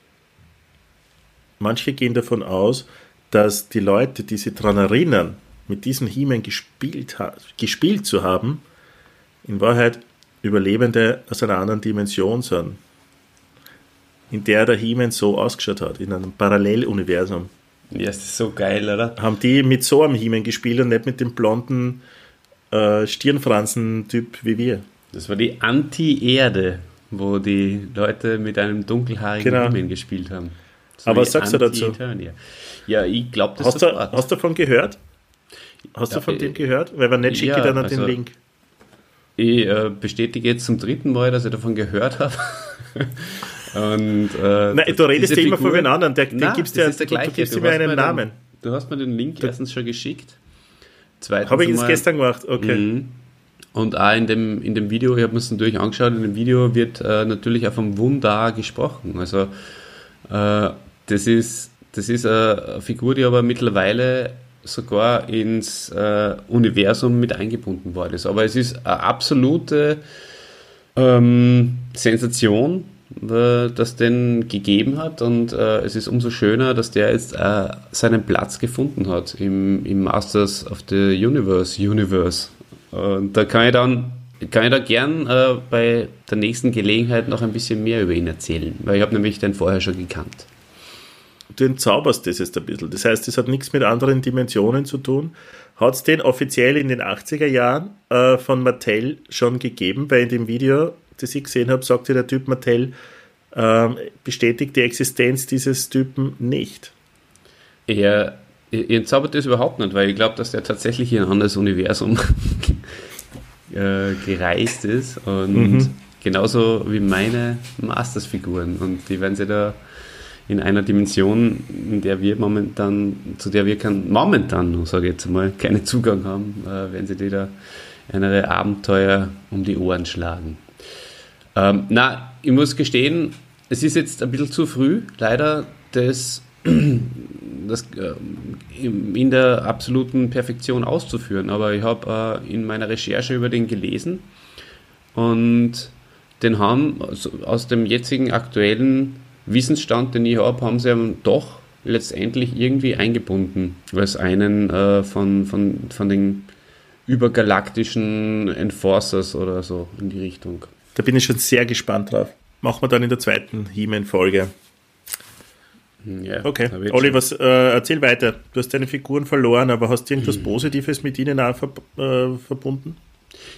manche gehen davon aus, dass die Leute, die sich daran erinnern, mit diesem He-Man gespielt, gespielt zu haben, in Wahrheit Überlebende aus einer anderen Dimension sind, in der der He-Man so ausgeschaut hat, in einem Paralleluniversum. Ja, das ist so geil, oder? Haben die mit so einem He-Man gespielt und nicht mit dem blonden äh, Stirnfransen-Typ wie wir. Das war die Anti-Erde, wo die Leute mit einem dunkelhaarigen Genau. He-Man gespielt haben. So Aber was sagst du dazu? Ja, ich glaube das Hast du, sofort. hast du davon gehört? Hast Ja, du von äh, dem gehört? Weil wenn nicht, schicke ja, dann an also- den Link. Ich äh, bestätige jetzt zum dritten Mal, dass ich davon gehört habe. Und, äh, Nein, du redest immer von wen anderen. Der, den Nein, gibst das dir, ist der du, du gleiche. gibst ihm einen Namen. Den, du hast mir den Link erstens schon geschickt. Zweitens Habe ich einmal- gestern gemacht. Okay. Mhm. Und auch in dem, in dem Video, ich habe mir es natürlich angeschaut, in dem Video wird äh, natürlich auch vom Wundar gesprochen. Also äh, das ist, das ist eine Figur, die aber mittlerweile sogar ins äh, Universum mit eingebunden worden ist. Aber es ist eine absolute ähm, Sensation, äh, dass den gegeben hat und äh, es ist umso schöner, dass der jetzt äh, seinen Platz gefunden hat im, im Masters of the Universe Universe. Und da kann ich dann kann ich da gern äh, bei der nächsten Gelegenheit noch ein bisschen mehr über ihn erzählen, weil ich habe nämlich den vorher schon gekannt. Du entzauberst das jetzt ein bisschen. Das heißt, das hat nichts mit anderen Dimensionen zu tun. Hat es den offiziell in den 80er Jahren äh, von Mattel schon gegeben? Weil in dem Video, das ich gesehen habe, sagte der Typ Mattel, ähm, bestätigt die Existenz dieses Typen nicht. Er, er entzaubert das überhaupt nicht, weil ich glaube, dass der tatsächlich in ein anderes Universum *laughs* äh, gereist ist und genauso wie meine Masters-Figuren und die werden sie da in einer Dimension, in der wir momentan, zu der wir kein, momentan, sage ich jetzt mal, keinen Zugang haben, äh, werden sie die da andere Abenteuer um die Ohren schlagen. Ähm, na, ich muss gestehen, es ist jetzt ein bisschen zu früh, leider, das, *clears throat* das äh, in der absoluten Perfektion auszuführen. Aber ich habe äh, in meiner Recherche über den gelesen und den haben also aus dem jetzigen aktuellen Wissensstand, den ich habe, haben sie doch letztendlich irgendwie eingebunden, als einen äh, von, von, von den übergalaktischen Enforcers oder so in die Richtung. Da bin ich schon sehr gespannt drauf. Machen wir dann in der zweiten He-Man-Folge. Ja, Okay. Olli, schon. was, äh, erzähl weiter. Du hast deine Figuren verloren, aber hast du irgendwas Positives mit ihnen auch ver äh, verbunden?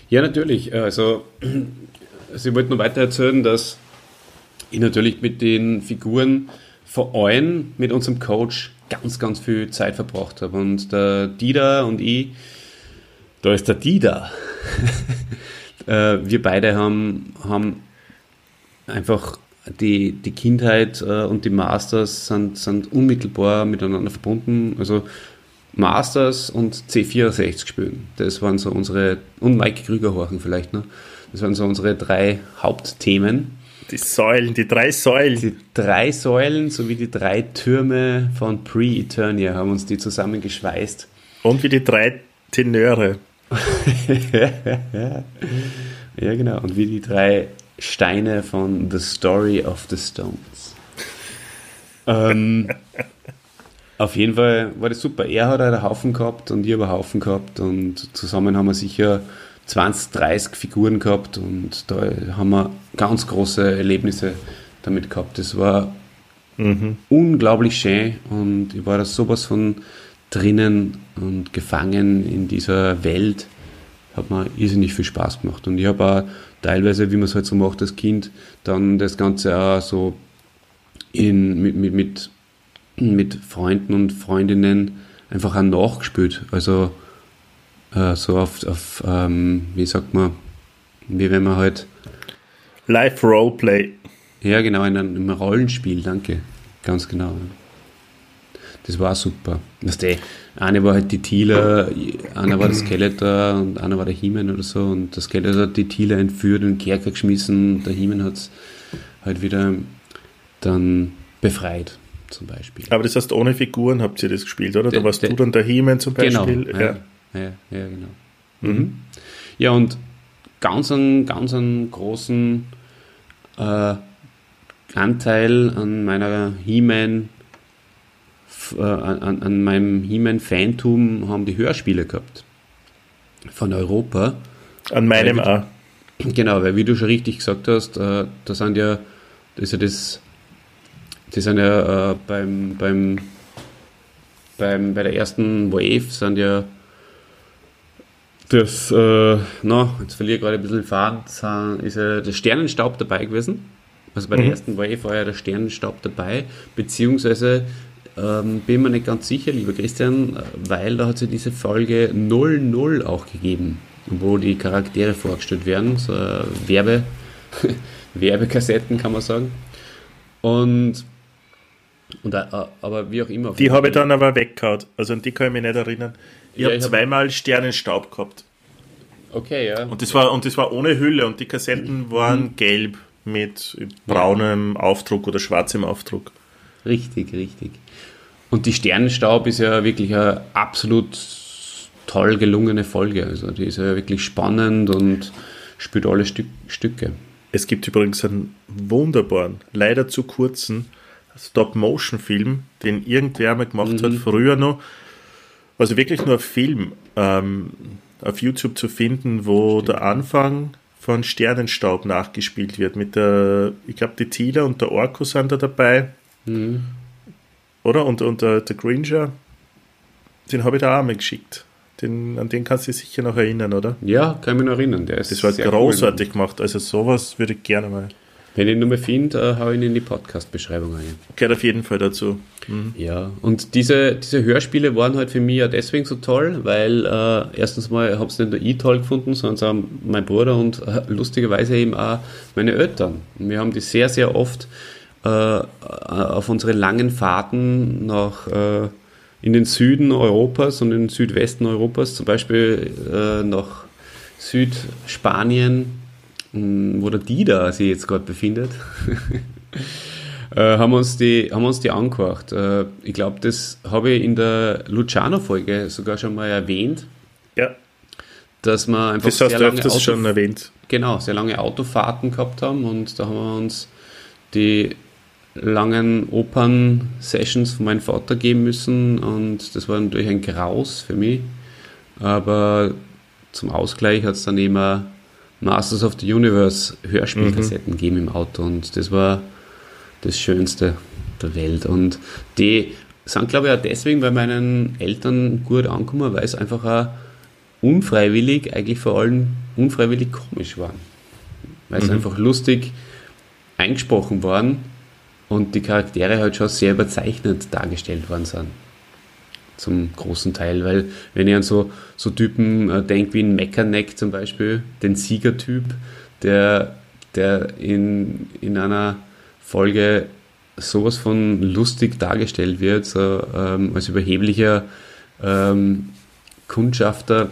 Ja, natürlich. Also, *clears throat* also ich wollte noch weiter erzählen, dass ich natürlich mit den Figuren vor allem mit unserem Coach ganz, ganz viel Zeit verbracht habe. Und der Dieter und ich, da ist der Dieter. *laughs* Äh, wir beide haben, haben einfach die, die Kindheit äh, und die Masters sind, sind unmittelbar miteinander verbunden. Also Masters und C64 spielen. Das waren so unsere, und Mike Krüger horchen vielleicht noch. Das waren so unsere drei Hauptthemen. Die Säulen, die drei Säulen. Die drei Säulen sowie die drei Türme von Pre-Eternia haben uns die zusammengeschweißt. Und wie die drei Tenöre. *laughs* Ja, genau. Und wie die drei Steine von The Story of the Stones. ähm, auf jeden Fall war das super. Er hat einen Haufen gehabt und ich habe einen Haufen gehabt und zusammen haben wir sicher 20, 30 Figuren gehabt und da haben wir ganz große Erlebnisse damit gehabt. Das war unglaublich schön und ich war da sowas von drinnen und gefangen in dieser Welt. Hat mir irrsinnig viel Spaß gemacht. Und ich habe auch teilweise, wie man es halt so macht als Kind, dann das Ganze auch so in, mit, mit, mit, mit Freunden und Freundinnen einfach auch nachgespielt. Also äh, so auf, auf ähm, wie sagt man, wie wenn man halt Live Roleplay. ja, genau, in einem, Rollenspiel, danke. Ganz genau. Das war super. Weißt du, eine war halt die Tila, einer war der Skeletor und einer war der He-Man oder so. Und der Skeletor hat die Tila entführt und Kerker geschmissen. Und der He-Man hat es halt wieder dann befreit, zum Beispiel. Aber das heißt, ohne Figuren habt ihr das gespielt, oder? Da warst der- du dann der He-Man zum Genau. Beispiel. Ja, Ja. ja, ja, genau. Mhm. Ja, und ganz einen, ganz einen großen äh, Anteil an meiner He-Man äh, an, an meinem He-Man-Fantum haben die Hörspiele gehabt. Von Europa. An meinem auch. Genau, weil wie du schon richtig gesagt hast, äh, da sind ja, das ist ja das, die sind ja äh, beim, beim, beim, bei der ersten Wave sind ja das, äh, na, jetzt verliere ich gerade ein bisschen sind- ist ja der Sternenstaub dabei gewesen. Also bei der Mhm. ersten Wave war ja der Sternenstaub dabei, beziehungsweise ähm, bin mir nicht ganz sicher, lieber Christian, weil da hat es ja diese Folge 00 auch gegeben, wo die Charaktere vorgestellt werden, so äh, Werbe, *laughs* Werbekassetten kann man sagen. Und, und äh, aber wie auch immer. Die habe ich dann aber weggehauen. Also an die kann ich mich nicht erinnern. Ich Ja, habe ich hab- zweimal Sternenstaub gehabt. Okay, ja. Und das, war, und das war ohne Hülle und die Kassetten waren gelb mit braunem Aufdruck oder schwarzem Aufdruck. Richtig, richtig. Und die Sternenstaub ist ja wirklich eine absolut toll gelungene Folge. Also die ist ja wirklich spannend und spielt alle Stück, Stücke. Es gibt übrigens einen wunderbaren, leider zu kurzen Stop-Motion-Film, den irgendwer mal gemacht hat, früher noch. Also wirklich nur ein Film ähm, auf YouTube zu finden, wo der Anfang von Sternenstaub nachgespielt wird. Mit der, ich glaube, die Tila und der Orko sind da dabei. Oder? Und, und der, der Gringer, den habe ich da auch mal geschickt. Den, an den kannst du dich sicher noch erinnern, oder? Ja, kann ich mich noch erinnern. Der ist Das war sehr großartig gemacht. Also sowas würde ich gerne mal. Cool. Wenn ich ihn nur mehr finde, äh, hau ich ihn in die Podcast-Beschreibung rein. Gehört auf jeden Fall dazu. Ja, und diese, diese Hörspiele waren halt für mich ja deswegen so toll, weil äh, erstens mal habe es nicht nur ich toll gefunden, sondern auch mein Bruder und äh, lustigerweise eben auch meine Eltern. Und wir haben die sehr, sehr oft äh, auf unsere langen Fahrten nach äh, in den Süden Europas und in den Südwesten Europas, zum Beispiel äh, nach Südspanien, mh, wo der Dida sich jetzt gerade befindet. *laughs* äh, haben, uns die, haben uns die. Äh, ich glaube, das habe ich in der Luciano-Folge sogar schon mal erwähnt, Ja, dass wir einfach das hast sehr du lange Auto, schon erwähnt. genau, sehr lange Autofahrten gehabt haben und da haben wir uns die langen Opern-Sessions von meinem Vater geben müssen und das war natürlich ein Graus für mich, aber zum Ausgleich hat es dann immer Masters of the Universe Hörspielkassetten gegeben im Auto und das war das Schönste der Welt. Und die sind, glaube ich, auch deswegen bei meinen Eltern gut angekommen, weil es einfach auch unfreiwillig, eigentlich vor allem unfreiwillig komisch waren. Weil es einfach lustig eingesprochen waren und die Charaktere halt schon sehr überzeichnet dargestellt worden sind. Zum großen Teil, weil wenn ich an so, so Typen äh, denke wie ein Meckerneck zum Beispiel, den Siegertyp, der, der in, in einer Folge sowas von lustig dargestellt wird, so ähm, als überheblicher ähm, Kundschafter,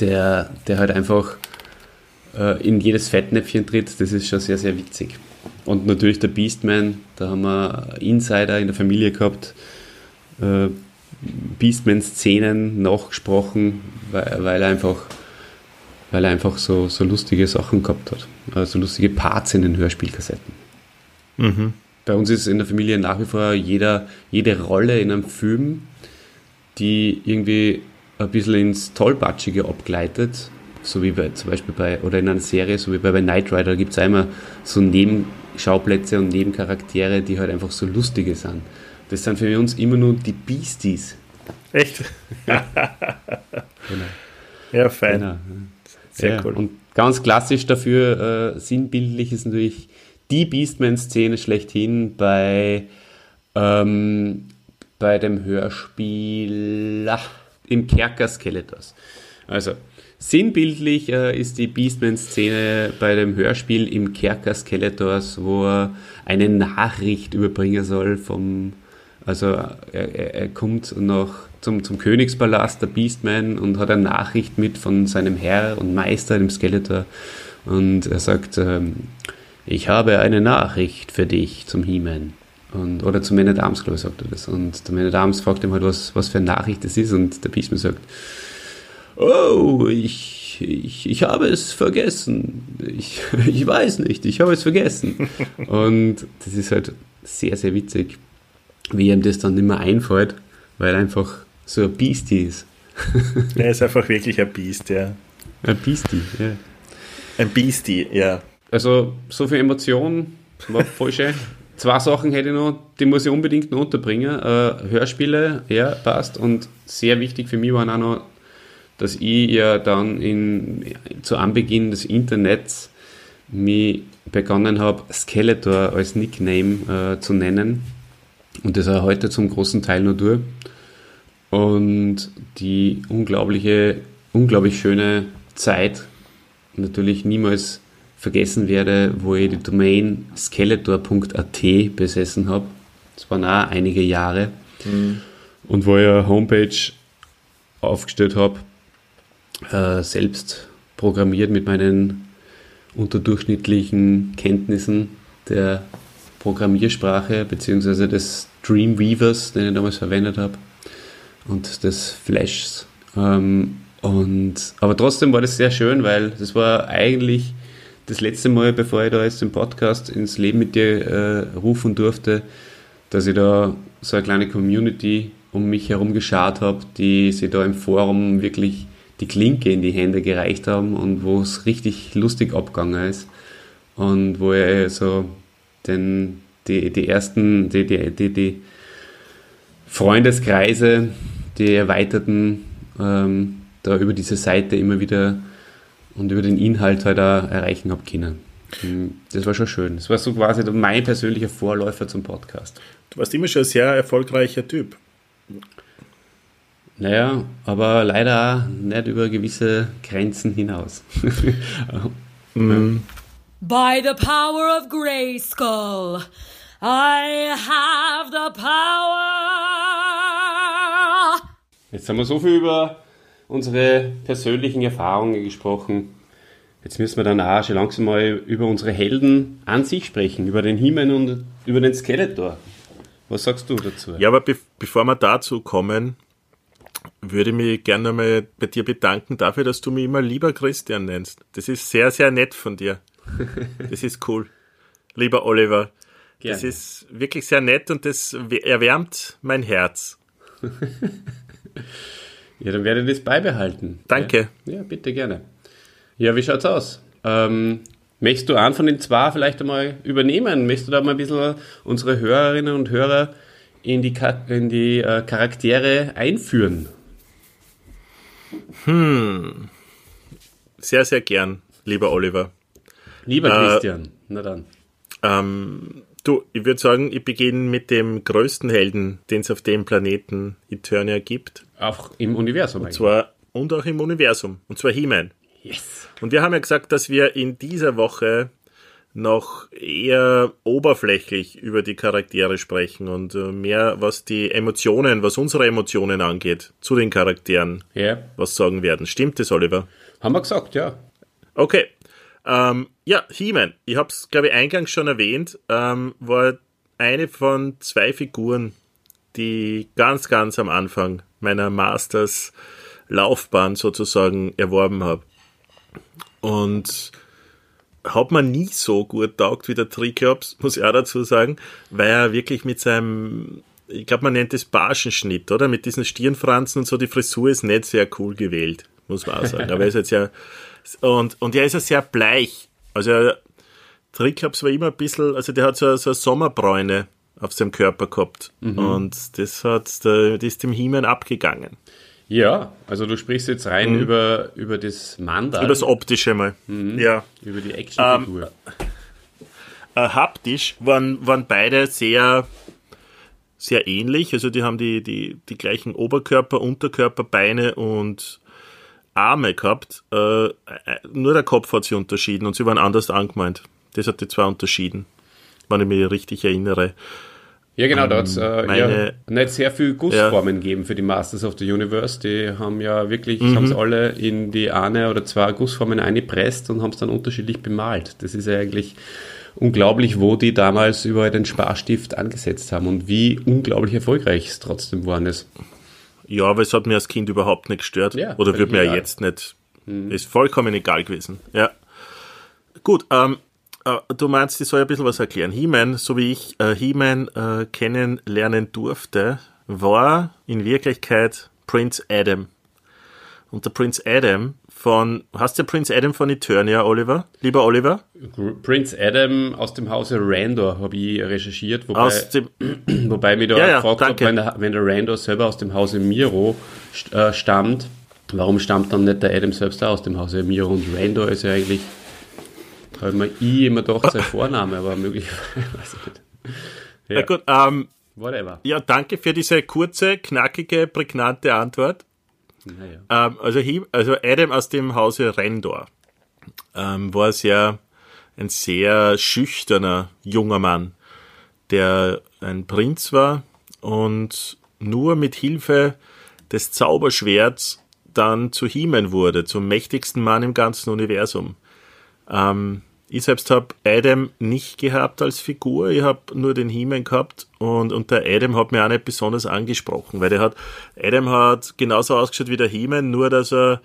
der, der halt einfach äh, in jedes Fettnäpfchen tritt, das ist schon sehr, sehr witzig. Und natürlich der Beastman, da haben wir Insider in der Familie gehabt, äh, Beastman-Szenen nachgesprochen, weil, weil er einfach, weil er einfach so, so lustige Sachen gehabt hat. Also lustige Parts in den Hörspielkassetten. Bei uns ist in der Familie nach wie vor jeder, jede Rolle in einem Film, die irgendwie ein bisschen ins Tollpatschige abgleitet, so wie bei, zum Beispiel bei, oder in einer Serie, so wie bei, bei Knight Rider, gibt es immer so Nebenschauplätze und Nebencharaktere, die halt einfach so lustige sind. Das sind für uns immer nur die Beasties. Echt? *laughs* Genau. Ja, fein. Genau. Sehr ja, cool. Und ganz klassisch dafür, äh, sinnbildlich ist natürlich die Beastman-Szene schlechthin bei, ähm, bei dem Hörspiel ach, im Kerker Skeletors. Also, sinnbildlich äh, ist die Beastman-Szene bei dem Hörspiel im Kerker Skeletors, wo er eine Nachricht überbringen soll vom, also er, er, er kommt noch zum, zum Königspalast, der Beastman, und hat eine Nachricht mit von seinem Herr und Meister, dem Skeletor. Und er sagt, ähm, ich habe eine Nachricht für dich zum He-Man. Und, oder zum Man at Arms, glaube ich, sagt er das. Und der Man at Arms fragt ihm halt, was, was für eine Nachricht das ist. Und der Beastman sagt, oh, ich, ich, ich habe es vergessen. Ich, *laughs* ich weiß nicht, ich habe es vergessen. *laughs* Und das ist halt sehr, sehr witzig. wie ihm das dann nicht mehr einfällt, weil er einfach so ein Beastie ist. *laughs* Er ist einfach wirklich ein Biest, ja. Ein Beastie, ja. Ein Beastie, ja. Also so viel Emotion war voll schön. Zwei Sachen hätte ich noch, die muss ich unbedingt noch unterbringen. Äh, Hörspiele, ja, passt. Und sehr wichtig für mich waren auch noch, dass ich ja dann in, zu Anbeginn des Internets mich begonnen habe, Skeletor als Nickname äh, zu nennen. Und das auch heute zum großen Teil nur durch. Und die unglaubliche, unglaublich schöne Zeit natürlich niemals vergessen werde, wo ich die Domain skeletor.at besessen habe. Das waren auch einige Jahre. Und wo ich eine Homepage aufgestellt habe, äh, selbst programmiert mit meinen unterdurchschnittlichen Kenntnissen der Programmiersprache bzw. des Dreamweavers, den ich damals verwendet habe und des Flashs. Ähm, und, aber trotzdem war das sehr schön, weil das war eigentlich das letzte Mal, bevor ich da jetzt den Podcast ins Leben mit dir äh, rufen durfte, dass ich da so eine kleine Community um mich herum geschart habe, die sich da im Forum wirklich die Klinke in die Hände gereicht haben und wo es richtig lustig abgegangen ist. Und wo ich so den, die, die ersten, die, die, die, die Freundeskreise, die erweiterten, ähm, da über diese Seite immer wieder und über den Inhalt halt auch erreichen habe können. Das war schon schön. Das war so quasi mein persönlicher Vorläufer zum Podcast. Du warst immer schon ein sehr erfolgreicher Typ. Naja, aber leider auch nicht über gewisse Grenzen hinaus. *laughs* By the power of Grayskull, I have the power. Jetzt haben wir so viel über unsere persönlichen Erfahrungen gesprochen. Jetzt müssen wir dann auch schon langsam mal über unsere Helden an sich sprechen, über den Himen und über den Skeletor. Was sagst du dazu? Ja, aber be bevor wir dazu kommen, würde ich mich gerne mal bei dir bedanken dafür, dass du mich immer lieber Christian nennst. Das ist sehr, sehr nett von dir. *laughs* Das ist cool. Lieber Oliver. Gerne. Das ist wirklich sehr nett und das erwärmt mein Herz. *laughs* Ja, dann werde ich das beibehalten. Danke. Ja, ja bitte gerne. Ja, wie schaut's aus? Ähm, möchtest du einen von den zwei vielleicht einmal übernehmen? Möchtest du da mal ein bisschen unsere Hörerinnen und Hörer in die, in die äh, Charaktere einführen? Sehr, sehr gern, lieber Oliver. Lieber Äh, Christian, na dann. Ähm, du, ich würde sagen, ich beginne mit dem größten Helden, den es auf dem Planeten Eternia gibt. Auch im Universum eigentlich. Zwar und auch im Universum. Und zwar He-Man. Yes. Und wir haben ja gesagt, dass wir in dieser Woche noch eher oberflächlich über die Charaktere sprechen und äh, mehr was die Emotionen, was unsere Emotionen angeht, zu den Charakteren Ja, was sagen werden. Stimmt das, Oliver? haben wir gesagt, ja. Okay. Ähm, ja, He-Man, ich habe es, glaube ich, eingangs schon erwähnt, ähm, war eine von zwei Figuren, die ganz, ganz am Anfang meiner Masters Laufbahn sozusagen erworben habe. Und hat man nie so gut taugt wie der Triklops, *laughs* muss ich auch dazu sagen, weil er wirklich mit seinem, ich glaube, man nennt es Barschenschnitt, oder? Mit diesen Stirnfransen und so, die Frisur ist nicht sehr cool gewählt, muss man auch sagen. Aber er ist jetzt ja, und, und er ist ja sehr bleich. Also, Triklops war immer ein bisschen, also der hat so, so eine Sommerbräune auf seinem Körper gehabt. Und das hat, das ist dem He-Man abgegangen. Ja, also du sprichst jetzt rein über, über das Mandal, Über das Optische mal. Ja. über die Actionfigur. äh, haptisch waren, waren beide sehr, sehr ähnlich. Also die haben die, die, die gleichen Oberkörper, Unterkörper, Beine und Arme gehabt. Äh, äh, nur der Kopf hat sie unterschieden und sie waren anders angemeint. Das hat die zwei unterschieden, wenn ich mich richtig erinnere. Ja, genau, da hat es äh, meine- ja, nicht sehr viel Gussformen gegeben für die Masters of the Universe. Die haben ja wirklich, Mhm. haben es alle in die eine oder zwei Gussformen eingepresst und haben es dann unterschiedlich bemalt. Das ist ja eigentlich unglaublich, wo die damals überall den Sparstift angesetzt haben und wie unglaublich erfolgreich es trotzdem geworden ist. Ja, aber es hat mir als Kind überhaupt nicht gestört. Ja, Oder wird mir ja jetzt nicht. Ist vollkommen egal gewesen. Ja. Gut, ähm, äh, du meinst, ich soll ein bisschen was erklären. He-Man, so wie ich äh, He-Man äh, kennenlernen durfte, war in Wirklichkeit Prince Adam. Und der Prince Adam von, hast du Prince Adam von Eternia, Oliver? Lieber Oliver? Prince Adam aus dem Hause Randor habe ich recherchiert, wobei, Aus dem, *clears throat* wobei mich da Ja, ja, gefragt habe, danke. wenn der, wenn der Randor selber aus dem Hause Miro äh, stammt, warum stammt dann nicht der Adam selbst auch aus dem Hause Miro? Und Randor ist ja eigentlich, habe mir ich immer gedacht, sein *laughs* Vorname, aber möglicherweise, *laughs* weiß ich nicht. na gut, ähm, Whatever. ja, danke für diese kurze, knackige, prägnante Antwort. Naja. Ähm, also, also Adam aus dem Hause Rendor ähm, war sehr ein sehr schüchterner junger Mann, der ein Prinz war und nur mit Hilfe des Zauberschwerts dann zu He-Man wurde, zum mächtigsten Mann im ganzen Universum. Ähm, ich selbst habe Adam nicht gehabt als Figur, ich habe nur den He-Man gehabt und, und der Adam hat mir auch nicht besonders angesprochen, weil der hat, Adam hat genauso ausgeschaut wie der He-Man, nur dass er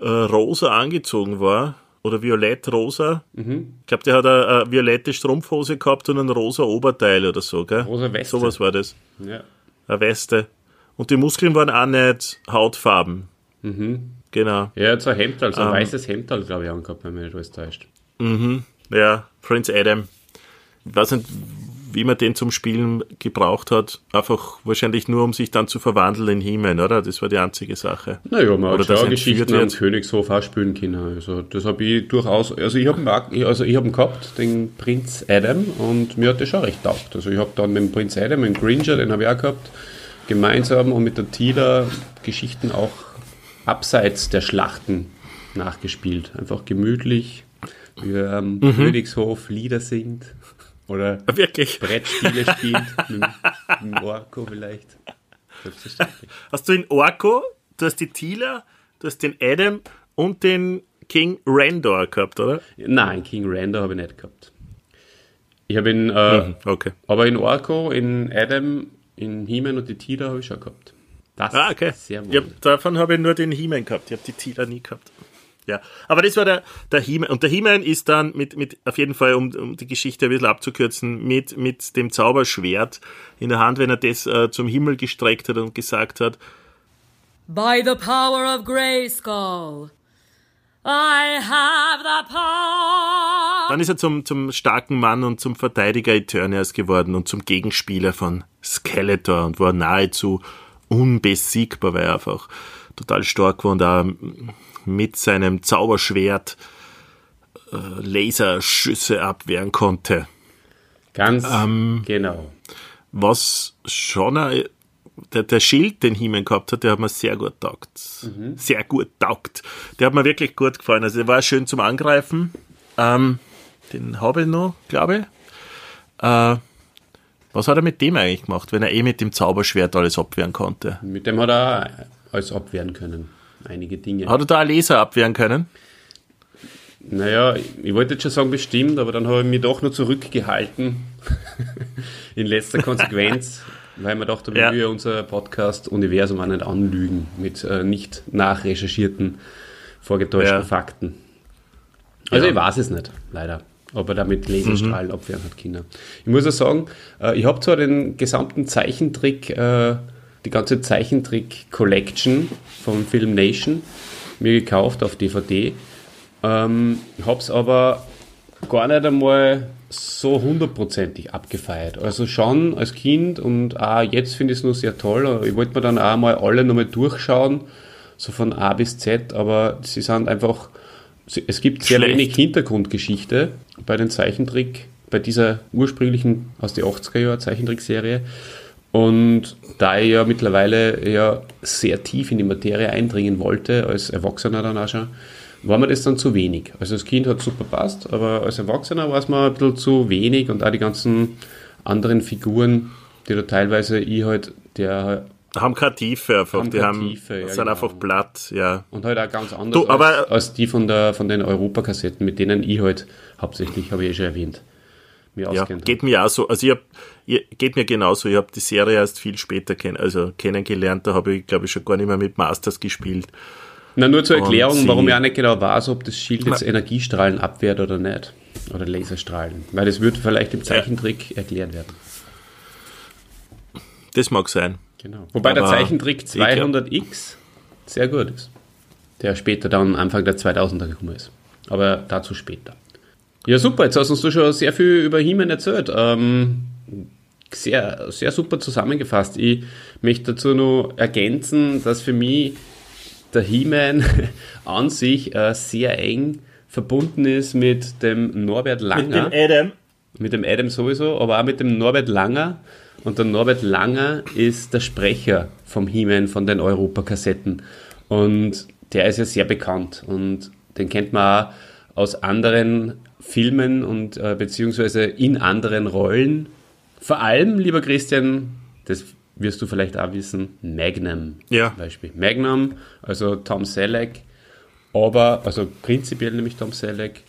äh, rosa angezogen war oder violett-rosa. Ich glaube, der hat eine, eine violette Strumpfhose gehabt und ein rosa Oberteil oder so, gell? Rosa Weste. Sowas war das. Ja. Eine Weste. Und die Muskeln waren auch nicht Hautfarben. Genau. Ja, er hat so ein Hemd, also ein Ähm. weißes Hemd, glaube ich, angehabt, wenn mich nicht alles täuscht. Ja, Prince Adam. Ich weiß nicht, wie man den zum Spielen gebraucht hat. Einfach wahrscheinlich nur, um sich dann zu verwandeln in He-Man, oder? Das war die einzige Sache. Naja, man Oder hat schon Geschichten wird. Königshof auch spielen können. Also das habe ich durchaus, also ich habe ihn also ich hab ihn gehabt, den Prinz Adam, und mir hat der schon recht taugt. Also ich habe dann mit dem Prinz Adam, mit dem Gringer, den habe ich auch gehabt, gemeinsam und mit der Tila Geschichten auch abseits der Schlachten nachgespielt. Einfach gemütlich, wie er am Mhm. Königshof Lieder singt oder *laughs* Wirklich. Brettspiele spielt, *laughs* mit, mit Orko vielleicht. Hast du den Orko, du hast die Tila, du hast den Adam und den King Randor gehabt, oder? Nein, King Randor habe ich nicht gehabt. Ich habe ihn, äh, Okay. aber in Orko, in Adam, in He-Man und die Tila habe ich schon gehabt. Das Ah, okay. sehr wohl. Ja, davon habe ich nur den He-Man gehabt. Ich habe die Tila nie gehabt. Ja, aber das war der, der He-Man. Und der He-Man ist dann mit, mit, auf jeden Fall, um, um die Geschichte ein bisschen abzukürzen, mit, mit dem Zauberschwert in der Hand, wenn er das äh, zum Himmel gestreckt hat und gesagt hat, By the power of Grayskull, I have the power. dann ist er zum, zum starken Mann und zum Verteidiger Eternias geworden und zum Gegenspieler von Skeletor und war nahezu unbesiegbar, weil er einfach total stark war und auch mit seinem Zauberschwert äh, Laserschüsse abwehren konnte. Ganz Ähm, genau. Was schon ein, der, der Schild, den He-Man gehabt hat, der hat mir sehr gut taugt. Sehr gut taugt. Der hat mir wirklich gut gefallen. Also der war schön zum Angreifen. Ähm, den habe ich noch, glaube ich. Äh, was hat er mit dem eigentlich gemacht, wenn er eh mit dem Zauberschwert alles abwehren konnte? Mit dem hat er alles abwehren können. Einige Dinge. Hat er da ein Laser abwehren können? Naja, ich wollte jetzt schon sagen bestimmt, aber dann habe ich mich doch nur zurückgehalten. *laughs* In letzter Konsequenz, *laughs* weil man dachte, wir Ja. unser Podcast-Universum auch nicht anlügen mit äh, nicht nachrecherchierten, vorgetäuschten Ja. Fakten. Also Ja. ich weiß es nicht, leider. Ob er damit Laserstrahlen abwehren hat, Kinder. Ich muss auch sagen, äh, ich habe zwar den gesamten Zeichentrick, äh, die ganze Zeichentrick-Collection vom Film Nation mir gekauft auf DVD. Ähm, hab's aber gar nicht einmal so hundertprozentig abgefeiert. Also schon als Kind und auch jetzt finde ich es nur sehr toll. Ich wollte mir dann auch mal alle nochmal durchschauen, so von A bis Z, aber sie sind einfach, es gibt sehr Schlecht. wenig Hintergrundgeschichte bei den Zeichentrick, bei dieser ursprünglichen aus den 80er Jahren Zeichentrickserie. Und da ich ja mittlerweile ja sehr tief in die Materie eindringen wollte, als Erwachsener dann auch schon, war mir das dann zu wenig. Also als Kind hat es super passt, aber als Erwachsener war es mir ein bisschen zu wenig und auch die ganzen anderen Figuren, die da teilweise ich halt, der Haben keine Tiefe einfach. Haben die haben, Tiefe, ja, sind genau. einfach platt, ja. und halt auch ganz anders Du, aber- als, als die von, der, von den Europakassetten, mit denen ich halt hauptsächlich, habe ich eh schon erwähnt, mir Ja, auskennt. geht mir auch so. Also ich hab, ich, geht mir genauso. Ich habe die Serie erst viel später kenn, also kennengelernt. Da habe ich, glaube ich, schon gar nicht mehr mit Masters gespielt. Na, nur zur Erklärung, sie- warum ich auch nicht genau weiß, ob das Schild jetzt Energiestrahlen abwehrt oder nicht. Oder Laserstrahlen. Weil das wird vielleicht im Zeichentrick erklärt werden. Das mag sein. Genau. Wobei der Aber Zeichentrick ich glaub- 200x sehr gut ist. Der später dann Anfang der 2000er gekommen ist. Aber dazu später. Ja, super. Jetzt hast uns du schon sehr viel über He-Man erzählt. Ähm, sehr, sehr super zusammengefasst. Ich möchte dazu noch ergänzen, dass für mich der He-Man *laughs* an sich äh, sehr eng verbunden ist mit dem Norbert Langer. Adam. Mit dem Adam sowieso, aber auch mit dem Norbert Langer. Und der Norbert Langer ist der Sprecher vom He-Man von den Europakassetten. Und der ist ja sehr bekannt. Und den kennt man auch aus anderen Filmen und äh, beziehungsweise in anderen Rollen. Vor allem, lieber Christian, das wirst du vielleicht auch wissen, Magnum. Ja. Zum Beispiel. Magnum, also Tom Selleck, aber, also prinzipiell nämlich Tom Selleck,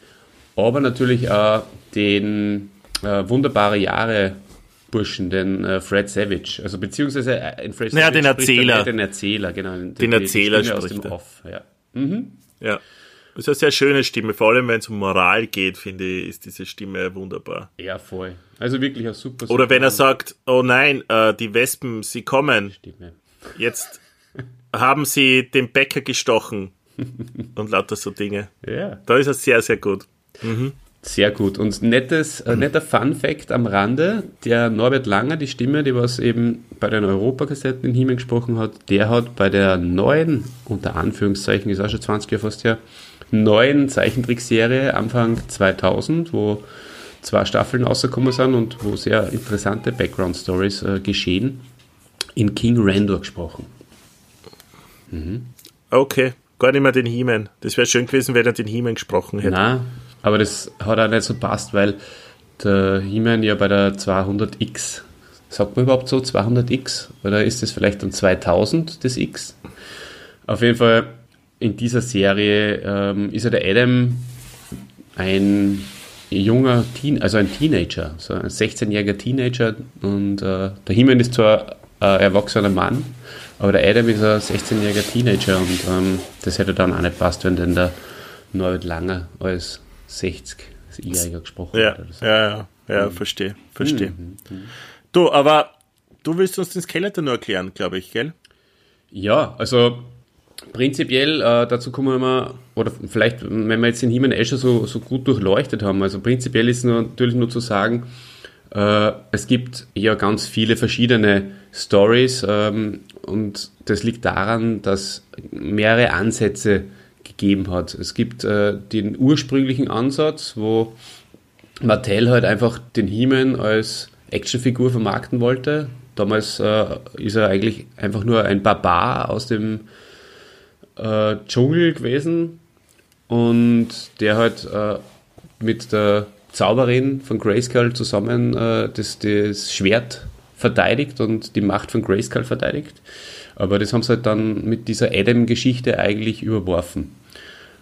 aber natürlich auch den äh, wunderbare Jahre Burschen, den äh, Fred Savage, also beziehungsweise äh, in Fred Naja, Savage den spricht er Erzähler. Den Erzähler, genau. Den, Den Erzähler Stimme aus spricht dem er. Off, ja. Ja. Das ist eine sehr schöne Stimme, vor allem wenn es um Moral geht, finde ich, ist diese Stimme wunderbar. ja, voll. Also wirklich ein super, Oder super wenn er sagt, oh nein, äh, die Wespen, sie kommen, Stimme. jetzt haben sie den Bäcker gestochen *laughs* und lauter so Dinge. Ja. Da ist er sehr, sehr gut. Sehr gut. Und nettes, äh, netter Fun-Fact am Rande: der Norbert Langer, die Stimme, die was eben bei den Europakassetten in Himmel gesprochen hat, der hat bei der neuen, unter Anführungszeichen, ist auch schon 20 Jahre fast her, neuen Zeichentrickserie Anfang 2000, wo zwei Staffeln rausgekommen sind und wo sehr interessante Background-Stories äh, geschehen, in King Randor gesprochen. Okay, gar nicht mehr den He-Man. Das wäre schön gewesen, wenn er den He-Man gesprochen hätte. Nein, aber das hat auch nicht so passt, weil der He-Man ja bei der 200X, sagt man überhaupt so 200X? Oder ist das vielleicht dann 2000 das X? Auf jeden Fall in dieser Serie ähm, ist ja der Adam ein junger Teen, also ein Teenager, so ein 16-jähriger Teenager und äh, der He-Man ist zwar ein erwachsener Mann, aber der Adam ist ein 16-jähriger Teenager und ähm, das hätte dann auch nicht passt, wenn denn der Norbert Langer als 60-jähriger gesprochen Ja, hat. Oder so. ja, ja, ja, verstehe, verstehe. Du, aber du willst uns den Skeleton nur erklären, glaube ich, gell? Ja, also prinzipiell, äh, dazu kommen wir, oder vielleicht, wenn wir jetzt den Himmel schon so, so gut durchleuchtet haben, also prinzipiell ist natürlich nur zu sagen, äh, es gibt ja ganz viele verschiedene Stories ähm, und das liegt daran, dass mehrere Ansätze gegeben hat. Es gibt äh, den ursprünglichen Ansatz, wo Mattel halt einfach den He-Man als Actionfigur vermarkten wollte. Damals äh, ist er eigentlich einfach nur ein Barbar aus dem äh, Dschungel gewesen und der halt äh, mit der Zauberin von Grayskull zusammen äh, das, das Schwert verteidigt und die Macht von Grayskull verteidigt. Aber das haben sie halt dann mit dieser Adam-Geschichte eigentlich überworfen.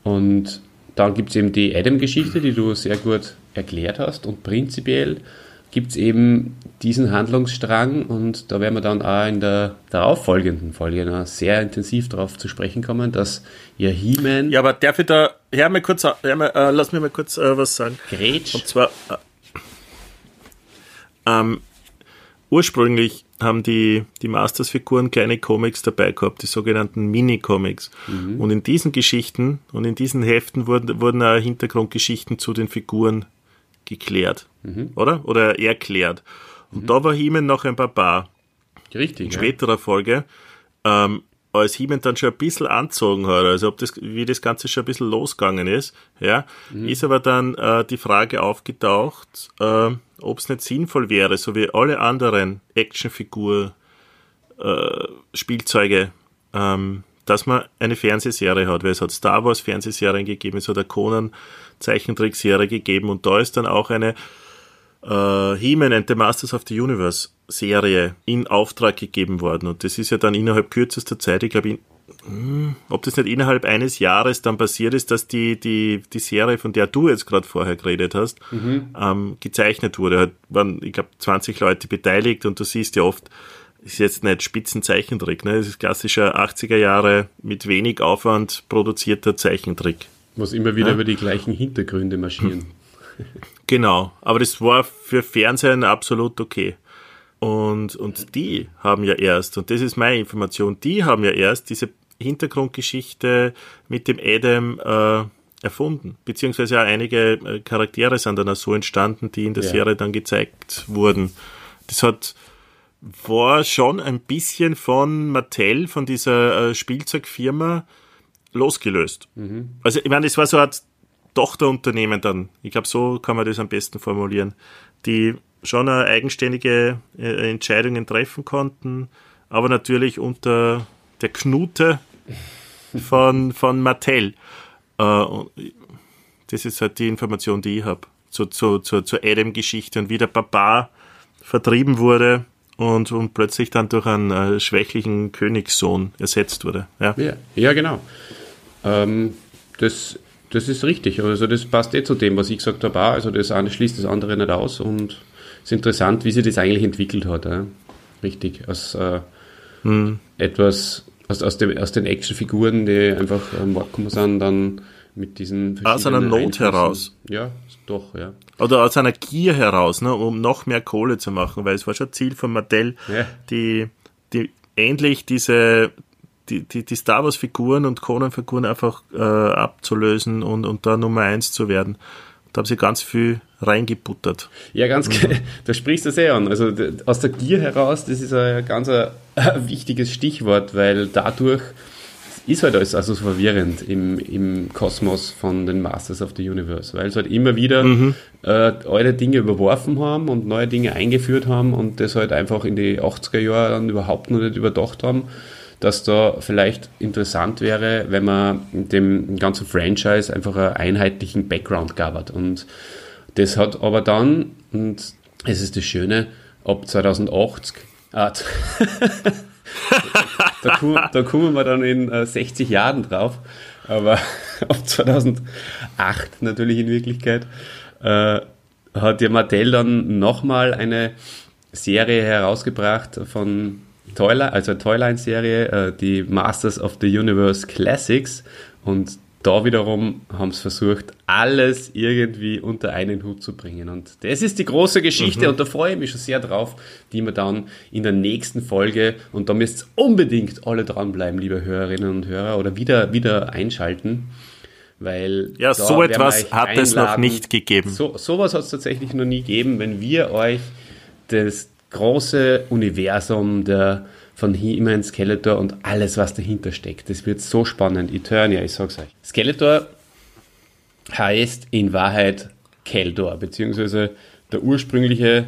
Und dann gibt es eben die Adam-Geschichte, die du sehr gut erklärt hast. Und prinzipiell gibt es eben diesen Handlungsstrang und da werden wir dann auch in der darauffolgenden Folge noch sehr intensiv darauf zu sprechen kommen, dass ihr He-Man Ja, aber darf ich da, hör mal kurz, hör mal, äh, lass mir mal kurz äh, was sagen. Gretsch Und zwar, äh, ähm, ursprünglich haben die, die Masters-Figuren kleine Comics dabei gehabt, die sogenannten Mini-Comics. Und in diesen Geschichten und in diesen Heften wurden, wurden auch Hintergrundgeschichten zu den Figuren geklärt, oder? Oder erklärt. Und da war He-Man noch ein Barbar. richtig, ja. späterer Folge, ähm, als He-Man dann schon ein bisschen anzogen hat, also ob das, wie das Ganze schon ein bisschen losgegangen ist, ja, ist aber dann äh, die Frage aufgetaucht, äh, ob es nicht sinnvoll wäre, so wie alle anderen Actionfigur äh, Spielzeuge, ähm, dass man eine Fernsehserie hat, weil es hat Star Wars Fernsehserien gegeben, es hat eine Conan Zeichentrickserie gegeben und da ist dann auch eine äh, He-Man and the Masters of the Universe Serie in Auftrag gegeben worden. Und das ist ja dann innerhalb kürzester Zeit, ich glaube, hm, ob das nicht innerhalb eines Jahres dann passiert ist, dass die, die, die Serie, von der du jetzt gerade vorher geredet hast, ähm, gezeichnet wurde. Hat, waren, ich glaube, 20 Leute beteiligt und du siehst ja oft ist jetzt nicht Spitzenzeichentrick, ne? Das ist klassischer 80er Jahre mit wenig Aufwand produzierter Zeichentrick. Was immer wieder ja? über die gleichen Hintergründe marschieren. *laughs* Genau, aber das war für Fernsehen absolut okay. Und, und die haben ja erst, und das ist meine Information, die haben ja erst diese Hintergrundgeschichte mit dem Adam äh, erfunden. Beziehungsweise auch einige äh, Charaktere sind dann auch so entstanden, die in der ja. Serie dann gezeigt wurden. Das hat war schon ein bisschen von Mattel, von dieser äh, Spielzeugfirma, losgelöst. Mhm. Also ich meine, es war so Art Tochterunternehmen dann. Ich glaube, so kann man das am besten formulieren. Die schon eigenständige äh, Entscheidungen treffen konnten, aber natürlich unter der Knute von, von Mattel. Äh, das ist halt die Information, die ich habe. Zu, zu, zu, zur Adam-Geschichte und wie der Papa vertrieben wurde und, und plötzlich dann durch einen äh, schwächlichen Königssohn ersetzt wurde. Ja, ja, ja genau. Ähm, das, das ist richtig. Also das passt eh zu dem, was ich gesagt habe. Also das eine schließt das andere nicht aus und es ist interessant, wie sich das eigentlich entwickelt hat. Ja? Richtig. Aus äh, hm. etwas aus, aus, dem, aus den Actionfiguren, die einfach am gekommen sind, dann mit diesen Aus einer Not heraus. Ja, doch, ja. Oder aus einer Gier heraus, ne, um noch mehr Kohle zu machen, weil es war schon Ziel von Mattel, ja. die, die endlich diese die, die, die Star Wars-Figuren und Conan-Figuren einfach äh, abzulösen und, und da Nummer eins zu werden. Da haben sie ganz viel reingebuttert. Ja, ganz, mhm. *laughs* da sprichst du sehr an. Also aus der Gier heraus, das ist ein ganz ein, ein wichtiges Stichwort, weil dadurch ist halt alles also so verwirrend im, im Kosmos von den Masters of the Universe, weil sie halt immer wieder mhm. äh, alte Dinge überworfen haben und neue Dinge eingeführt haben und das halt einfach in die 80er Jahre dann überhaupt noch nicht überdacht haben dass da vielleicht interessant wäre, wenn man dem ganzen Franchise einfach einen einheitlichen Background gab. Und das hat aber dann, und es ist das Schöne, ab 2080, ah, *laughs* da, kommen, da, kommen, wir dann in äh, 60 Jahren drauf, aber *laughs* ab 2008 natürlich in Wirklichkeit, äh, hat ja Mattel dann nochmal eine Serie herausgebracht von Toyline, also Toyline-Serie, äh, die Masters of the Universe Classics. Und da wiederum haben sie versucht, alles irgendwie unter einen Hut zu bringen. Und das ist die große Geschichte mhm. und da freue ich mich schon sehr drauf, die wir dann in der nächsten Folge, und da müsst ihr unbedingt alle dranbleiben, liebe Hörerinnen und Hörer, oder wieder, wieder einschalten. Weil ja, so etwas hat einladen. es noch nicht gegeben. So, sowas hat es tatsächlich noch nie gegeben, wenn wir euch das, große Universum der, von He-Man, Skeletor und alles, was dahinter steckt. Das wird so spannend. Eternia, ich sag's euch. Skeletor heißt in Wahrheit Keldor, beziehungsweise der ursprüngliche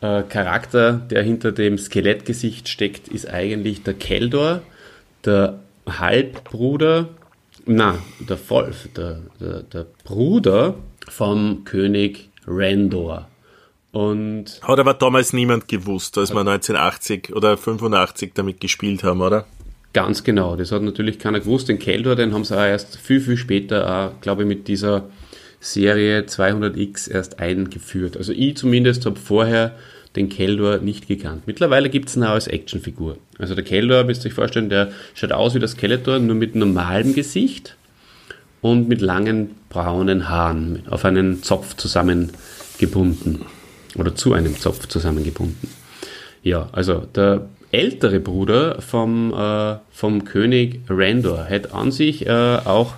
äh, Charakter, der hinter dem Skelettgesicht steckt, ist eigentlich der Keldor, der Halbbruder, na, der Wolf, der, der, der Bruder vom König Randor. Und Hat aber damals niemand gewusst, als wir 1980 oder 85 damit gespielt haben, oder? Ganz genau, das hat natürlich keiner gewusst. Den Keldor, den haben sie auch erst viel, viel später, auch, glaube ich, mit dieser Serie 200X erst eingeführt. Also ich zumindest habe vorher den Keldor nicht gekannt. Mittlerweile gibt es ihn auch als Actionfigur. Also der Keldor, müsst ihr euch vorstellen, der schaut aus wie das Skeletor, nur mit normalem Gesicht und mit langen braunen Haaren auf einen Zopf zusammengebunden oder zu einem Zopf zusammengebunden. Ja, also der ältere Bruder vom, äh, vom König Randor hätte an sich äh, auch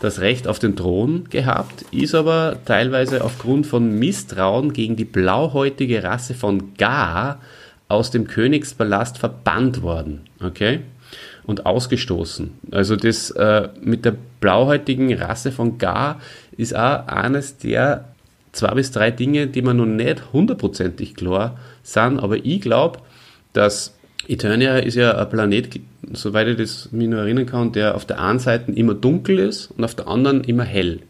das Recht auf den Thron gehabt, ist aber teilweise aufgrund von Misstrauen gegen die blauhäutige Rasse von Gar aus dem Königspalast verbannt worden. Okay? Und ausgestoßen. Also das äh, mit der blauhäutigen Rasse von Gar ist auch eines der zwei bis drei Dinge, die mir noch nicht hundertprozentig klar sind, aber ich glaube, dass Eternia ist ja ein Planet, soweit ich das mich noch erinnern kann, der auf der einen Seite immer dunkel ist und auf der anderen immer hell.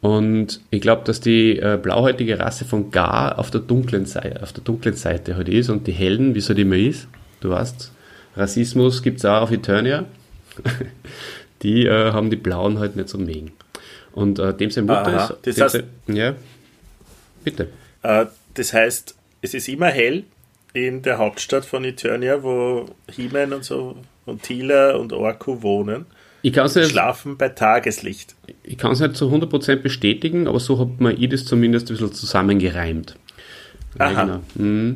Und ich glaube, dass die äh, blauhäutige Rasse von Gar auf der dunklen Seite, auf der dunklen Seite halt ist und die hellen, wie es halt immer ist, du weißt, Rassismus gibt es auch auf Eternia, *laughs* die äh, haben die blauen halt nicht so mögen. Und äh, dem sein Mutter ist. Das heißt, ja, bitte. Äh, das heißt, es ist immer hell in der Hauptstadt von Eternia, wo He-Man und so und Tila und Orko wohnen, Ich kann es nicht, schlafen bei Tageslicht. ich kann's nicht zu 100% bestätigen, aber so hat man ich das zumindest ein bisschen zusammengereimt. Aha. genau.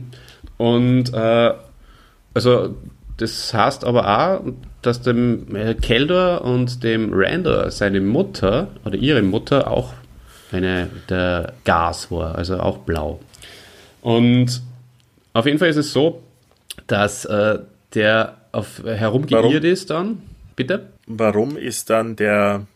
Und äh, also das heißt aber auch, dass dem Keldor und dem Randor seine Mutter oder ihre Mutter auch eine der Gas war, also auch blau. Und auf jeden Fall ist es so, dass äh, der auf, herumgeirrt ist dann. Bitte? Warum ist dann der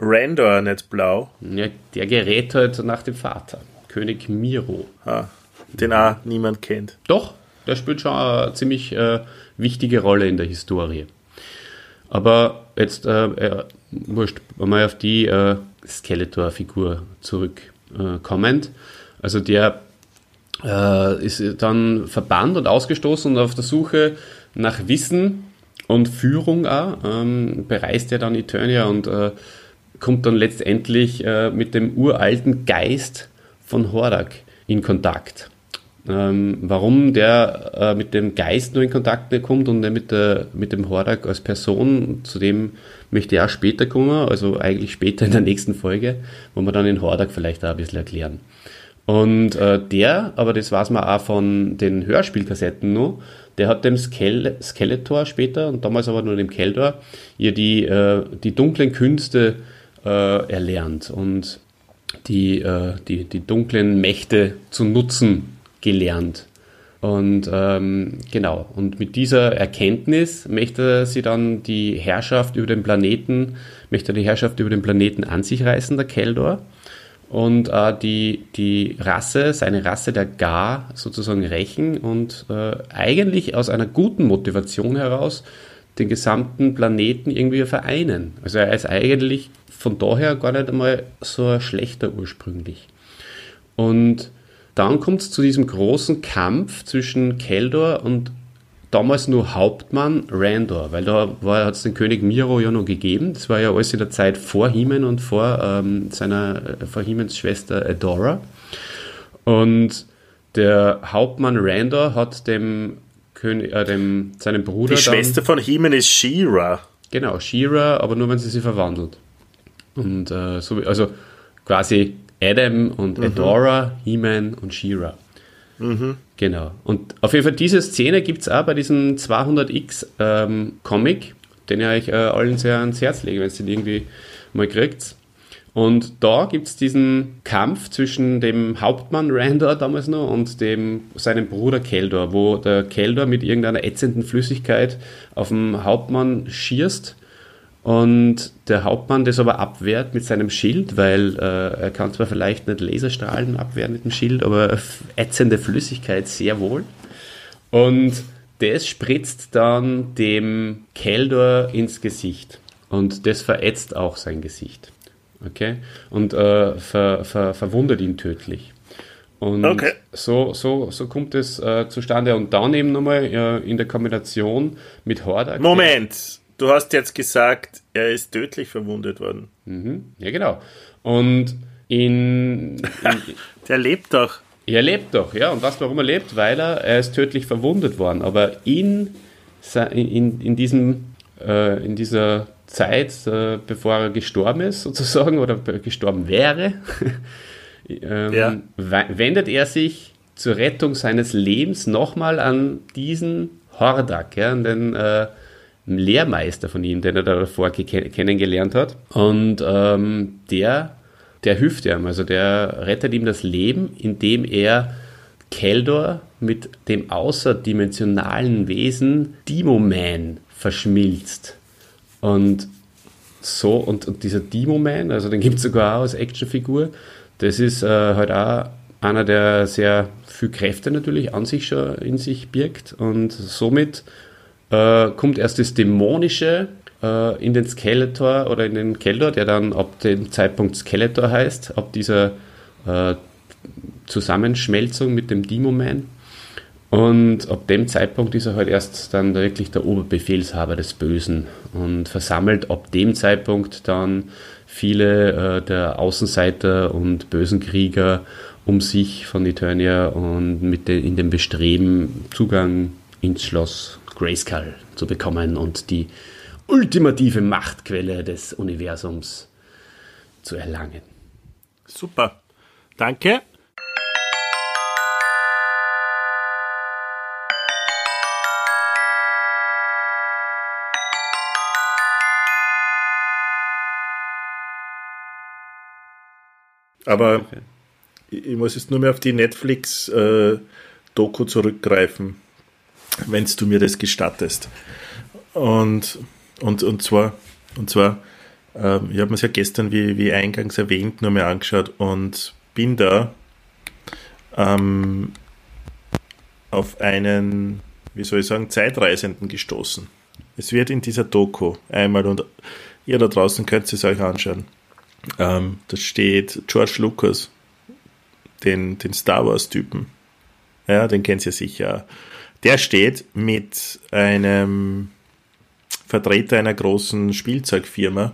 Randor nicht blau? Ja, der gerät halt nach dem Vater, König Miro. Ah, den auch niemand kennt. Doch, der spielt schon eine ziemlich äh, wichtige Rolle in der Historie. Aber jetzt, äh, äh, wurscht, mal auf die äh, Skeletor-Figur zurückkommend. also der äh, ist dann verbannt und ausgestoßen und auf der Suche nach Wissen und Führung auch, ähm, bereist er dann Eternia und äh, kommt dann letztendlich äh, mit dem uralten Geist von Hordak in Kontakt. Ähm, warum der äh, mit dem Geist nur in Kontakt kommt und mit, mit dem Hordak als Person, zu dem möchte ich auch später kommen, also eigentlich später in der nächsten Folge, wo wir dann den Hordak vielleicht auch ein bisschen erklären. Und äh, der, aber das weiß man auch von den Hörspielkassetten nur, der hat dem Skel Skeletor später und damals aber nur dem Keldor ihr die, äh, die dunklen Künste äh, erlernt und die, äh, die, die dunklen Mächte zu nutzen gelernt. Und ähm, genau, und mit dieser Erkenntnis möchte sie dann die Herrschaft über den Planeten, möchte die Herrschaft über den Planeten an sich reißen, der Keldor und äh, die, die Rasse, seine Rasse der Gar sozusagen rächen und äh, eigentlich aus einer guten Motivation heraus den gesamten Planeten irgendwie vereinen. Also er ist eigentlich von daher gar nicht einmal so schlechter ursprünglich. Und dann kommt es zu diesem großen Kampf zwischen Keldor und damals nur Hauptmann Randor, weil da hat es den König Miro ja noch gegeben. Das war ja alles in der Zeit vor Heman und vor ähm, seiner äh, vor Hemans Schwester Adora. Und der Hauptmann Randor hat dem König, äh, dem seinem Bruder Die Schwester von He-Man ist She-Ra. Genau, She-Ra, aber nur wenn sie sie verwandelt. Und äh, so, also quasi Adam und Adora, He-Man und She-Ra. Genau. Und auf jeden Fall diese Szene gibt es auch bei diesem 200x ähm, Comic, den ich euch äh, allen sehr ans Herz lege, wenn ihr den irgendwie mal kriegt. Und da gibt es diesen Kampf zwischen dem Hauptmann Randor damals noch und dem, seinem Bruder Keldor, wo der Keldor mit irgendeiner ätzenden Flüssigkeit auf den Hauptmann schierst und der Hauptmann das aber abwehrt mit seinem Schild, weil äh, er kann zwar vielleicht nicht Laserstrahlen abwehren mit dem Schild, aber ätzende Flüssigkeit sehr wohl. Und das spritzt dann dem Keldor ins Gesicht. Und das verätzt auch sein Gesicht. Okay? Und äh, ver, ver, verwundet ihn tödlich. Und Okay. so, so, so kommt es äh, zustande. Und dann eben nochmal äh, in der Kombination mit Hordak. Moment, du hast jetzt gesagt, er ist tödlich verwundet worden. Ja, genau. Und in, *laughs* in, Der lebt doch. Er lebt doch, ja. Und was, warum er lebt? Weil er, er ist tödlich verwundet worden. Aber in, in, in, diesem, äh, in dieser Zeit, äh, bevor er gestorben ist, sozusagen, oder be- gestorben wäre, *laughs* ähm, Ja. we- wendet er sich zur Rettung seines Lebens nochmal an diesen Hordak, ja, an den äh, Lehrmeister von ihm, den er da davor ge- kennengelernt hat. Und ähm, der, der hilft ihm, also der rettet ihm das Leben, indem er Keldor mit dem außerdimensionalen Wesen Demoman verschmilzt. Und so, und, und dieser Demo-Man, also den gibt es sogar auch als Actionfigur, das ist äh, halt auch einer, der sehr viel Kräfte natürlich an sich schon in sich birgt und somit äh, kommt erst das Dämonische äh, in den Skeletor oder in den Keldor, der dann ab dem Zeitpunkt Skeletor heißt, ab dieser äh, Zusammenschmelzung mit dem Demo-Man. Und ab dem Zeitpunkt ist er halt erst dann wirklich der Oberbefehlshaber des Bösen und versammelt ab dem Zeitpunkt dann viele äh, der Außenseiter und bösen Krieger um sich von Eternia und mit den, in dem Bestreben Zugang ins Schloss Grayskull zu bekommen und die ultimative Machtquelle des Universums zu erlangen. Super. Danke. Aber okay. ich, muss jetzt nur mehr auf die Netflix-Doku äh, zurückgreifen, wenn du mir das gestattest. Und, und, und zwar, und zwar ähm, ich habe mir es ja gestern, wie, wie eingangs erwähnt, nur mehr angeschaut und bin da ähm, auf einen, wie soll ich sagen, Zeitreisenden gestoßen. Es wird in dieser Doku einmal, und ihr da draußen könnt es euch anschauen, ähm, da steht George Lucas, den, den Star Wars-Typen. Ja, den kennt ihr sicher. Der steht mit einem Vertreter einer großen Spielzeugfirma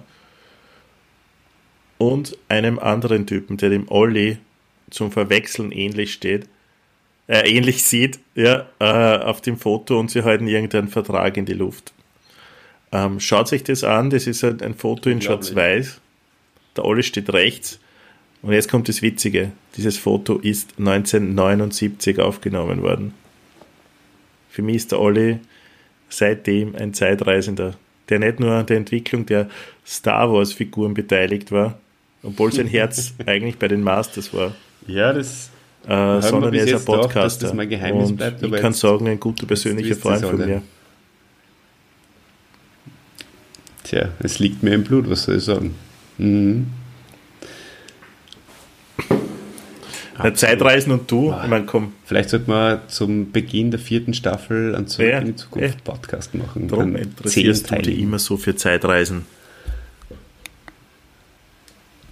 und einem anderen Typen, der dem Olli zum Verwechseln ähnlich steht, äh, ähnlich sieht, ja, äh, auf dem Foto und sie halten irgendeinen Vertrag in die Luft. Ähm, schaut sich das an, das ist ein, ein Foto in Schwarz-Weiß. Der Olli steht rechts. Und jetzt kommt das Witzige. Dieses Foto ist 1979 aufgenommen worden. Für mich ist der Olli seitdem ein Zeitreisender, der nicht nur an der Entwicklung der Star Wars-Figuren beteiligt war, obwohl sein Herz *laughs* eigentlich bei den Masters war. Ja, das. Äh, sondern er ist ein Podcaster. Doch, das mein Geheimnis und bleibt, ich kann sagen, ein guter persönlicher Freund von mir. Tja, es liegt mir im Blut, was soll ich sagen? Mhm. Zeitreisen und du, ich meine, komm. Vielleicht sollte man zum Beginn der vierten Staffel einen Zurück ja, in die Zukunft ja. Podcast machen. Darum interessierst du dich immer so für Zeitreisen.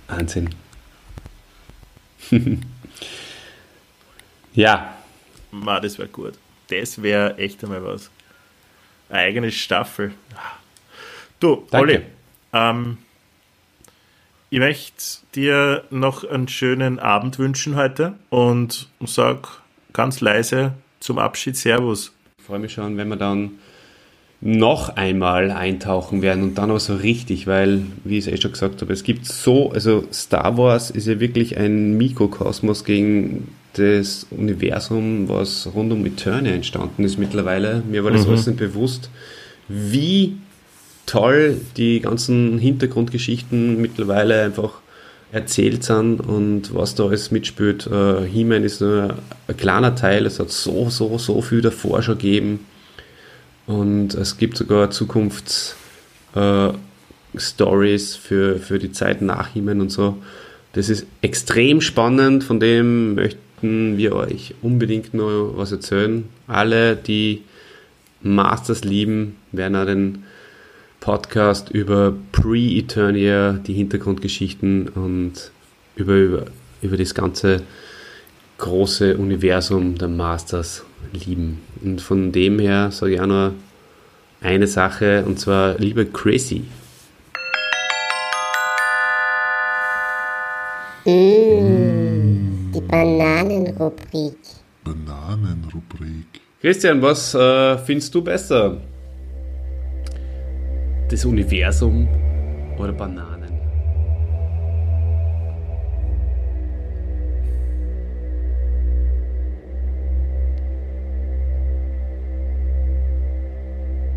Wahnsinn. *laughs* ja. Ma, das wäre gut. Das wäre echt einmal was. Eine eigene Staffel. Du, Danke. Olli, ähm, ich möchte dir noch einen schönen Abend wünschen heute und sag ganz leise zum Abschied Servus. Ich freue mich schon, wenn wir dann noch einmal eintauchen werden und dann auch so richtig, weil, wie ich es eh schon gesagt habe, es gibt so, also Star Wars ist ja wirklich ein Mikrokosmos gegen das Universum, was rund um Eternia entstanden ist mittlerweile. Mir war das mhm. alles nicht bewusst, wie toll die ganzen Hintergrundgeschichten mittlerweile einfach erzählt sind und was da alles mitspielt. Uh, He-Man ist nur ein kleiner Teil, es hat so, so, so viel davor schon gegeben und es gibt sogar Zukunftsstories äh, für, für die Zeit nach ihm und so. Das ist extrem spannend, von dem möchten wir euch unbedingt noch was erzählen. Alle, die Masters lieben, werden auch den Podcast über Pre-Eternia, die Hintergrundgeschichten und über, über, über das ganze große Universum der Masters lieben. Und von dem her sage ich auch noch eine Sache, und zwar, liebe Chrissy. Mmh, die Bananenrubrik. Bananenrubrik. Christian, was äh, findest du besser? Das Universum oder Bananen?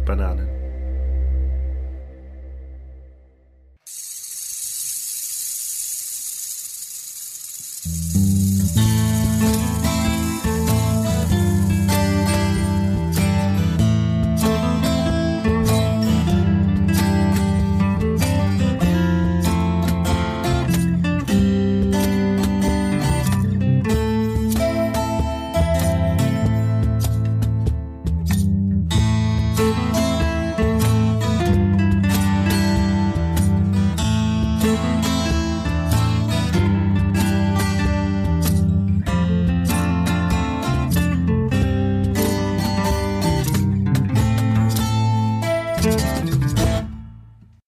Bananen.